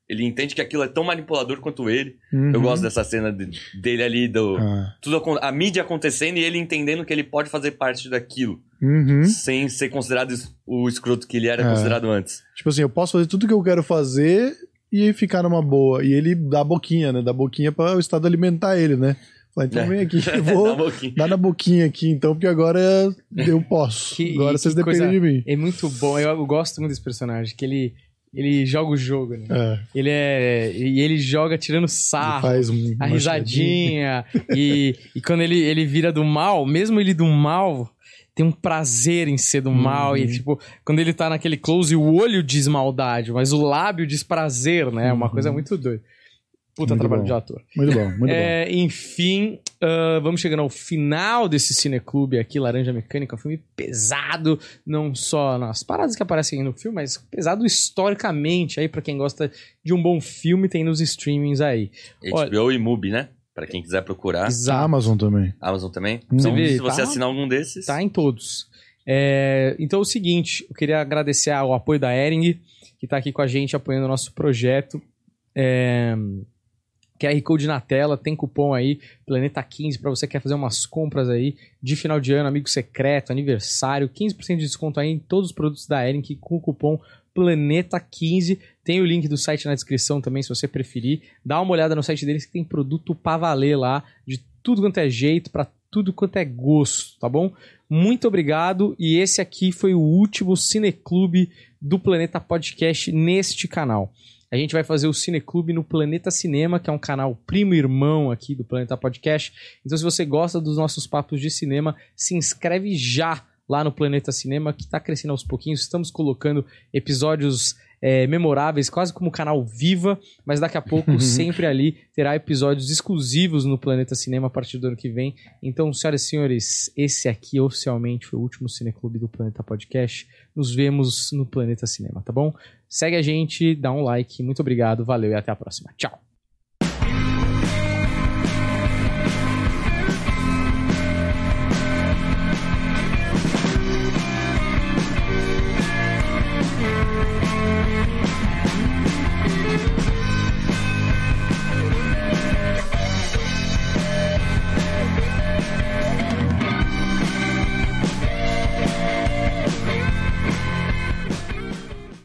Speaker 1: ele entende que aquilo é tão manipulador quanto ele.
Speaker 3: Uhum.
Speaker 1: Eu gosto dessa cena de- dele ali, do,
Speaker 3: Ah.
Speaker 1: tudo, acon- a mídia acontecendo e ele entendendo que ele pode fazer parte daquilo,
Speaker 3: Uhum.
Speaker 1: sem ser considerado o escroto que ele era
Speaker 3: É.
Speaker 1: considerado antes.
Speaker 3: Tipo assim, eu posso fazer tudo que eu quero fazer e ficar numa boa. E ele dá a boquinha, né? Dá a boquinha para o Estado alimentar ele, né? Fala, então
Speaker 1: É.
Speaker 3: vem aqui, *laughs* eu
Speaker 1: um
Speaker 3: vou dar na boquinha aqui, então, porque agora eu posso.
Speaker 2: Que-
Speaker 3: agora
Speaker 2: e
Speaker 3: vocês dependem
Speaker 2: coisa-
Speaker 3: de mim.
Speaker 2: é muito bom, eu, eu gosto muito desse personagem, que ele, ele joga o jogo, né?
Speaker 3: É,
Speaker 2: Ele é. E ele joga tirando
Speaker 3: ele
Speaker 2: sarro.
Speaker 3: faz um,
Speaker 2: a risadinha. e, e quando ele, ele vira do mal, mesmo ele do mal, tem um prazer em ser do mal. E,
Speaker 3: Uhum.
Speaker 2: tipo, quando ele tá naquele close, o olho diz maldade, mas o lábio diz prazer, né? É uma
Speaker 3: Uhum.
Speaker 2: coisa muito doida. Puta
Speaker 3: Muito
Speaker 2: trabalho
Speaker 3: bom.
Speaker 2: de ator.
Speaker 3: Muito bom, muito bom.
Speaker 2: É, enfim, Uh, vamos chegando ao final desse cineclube aqui, Laranja Mecânica, um filme pesado, não só nas paradas que aparecem aí no filme, mas pesado historicamente aí para quem gosta de um bom filme, tem nos streamings aí.
Speaker 1: HBO Olha, e Mubi, né? Para quem quiser procurar.
Speaker 3: Exato. Amazon também.
Speaker 1: Amazon também. Você vê, se você tá, assinar algum desses.
Speaker 2: Tá em todos. É, então é o seguinte, eu queria agradecer ao apoio da Ering, que está aqui com a gente apoiando o nosso projeto. É, QR Code na tela, tem cupom aí, Planeta 15, para você que quer fazer umas compras aí de final de ano, amigo secreto, aniversário, 15% de desconto aí em todos os produtos da Ering com o cupom Planeta 15. Tem o link do site na descrição também, se você preferir. Dá uma olhada no site deles que tem produto para valer lá, de tudo quanto é jeito, para tudo quanto é gosto, tá bom? Muito obrigado e esse aqui foi o último Cineclube do Planeta Podcast neste canal. A gente vai fazer o Cineclube no Planeta Cinema, que é um canal primo irmão aqui do Planeta Podcast. Então, se você gosta dos nossos papos de cinema, se inscreve já lá no Planeta Cinema, que está crescendo aos pouquinhos. Estamos colocando episódios é, memoráveis, quase como o canal Viva, mas daqui a pouco *laughs* sempre ali terá episódios exclusivos no Planeta Cinema a partir do ano que vem. Então, senhoras e senhores, esse aqui oficialmente foi o último Cineclube do Planeta Podcast. Nos vemos no Planeta Cinema, tá bom? Segue a gente, dá um like, muito obrigado, valeu e até a próxima. Tchau!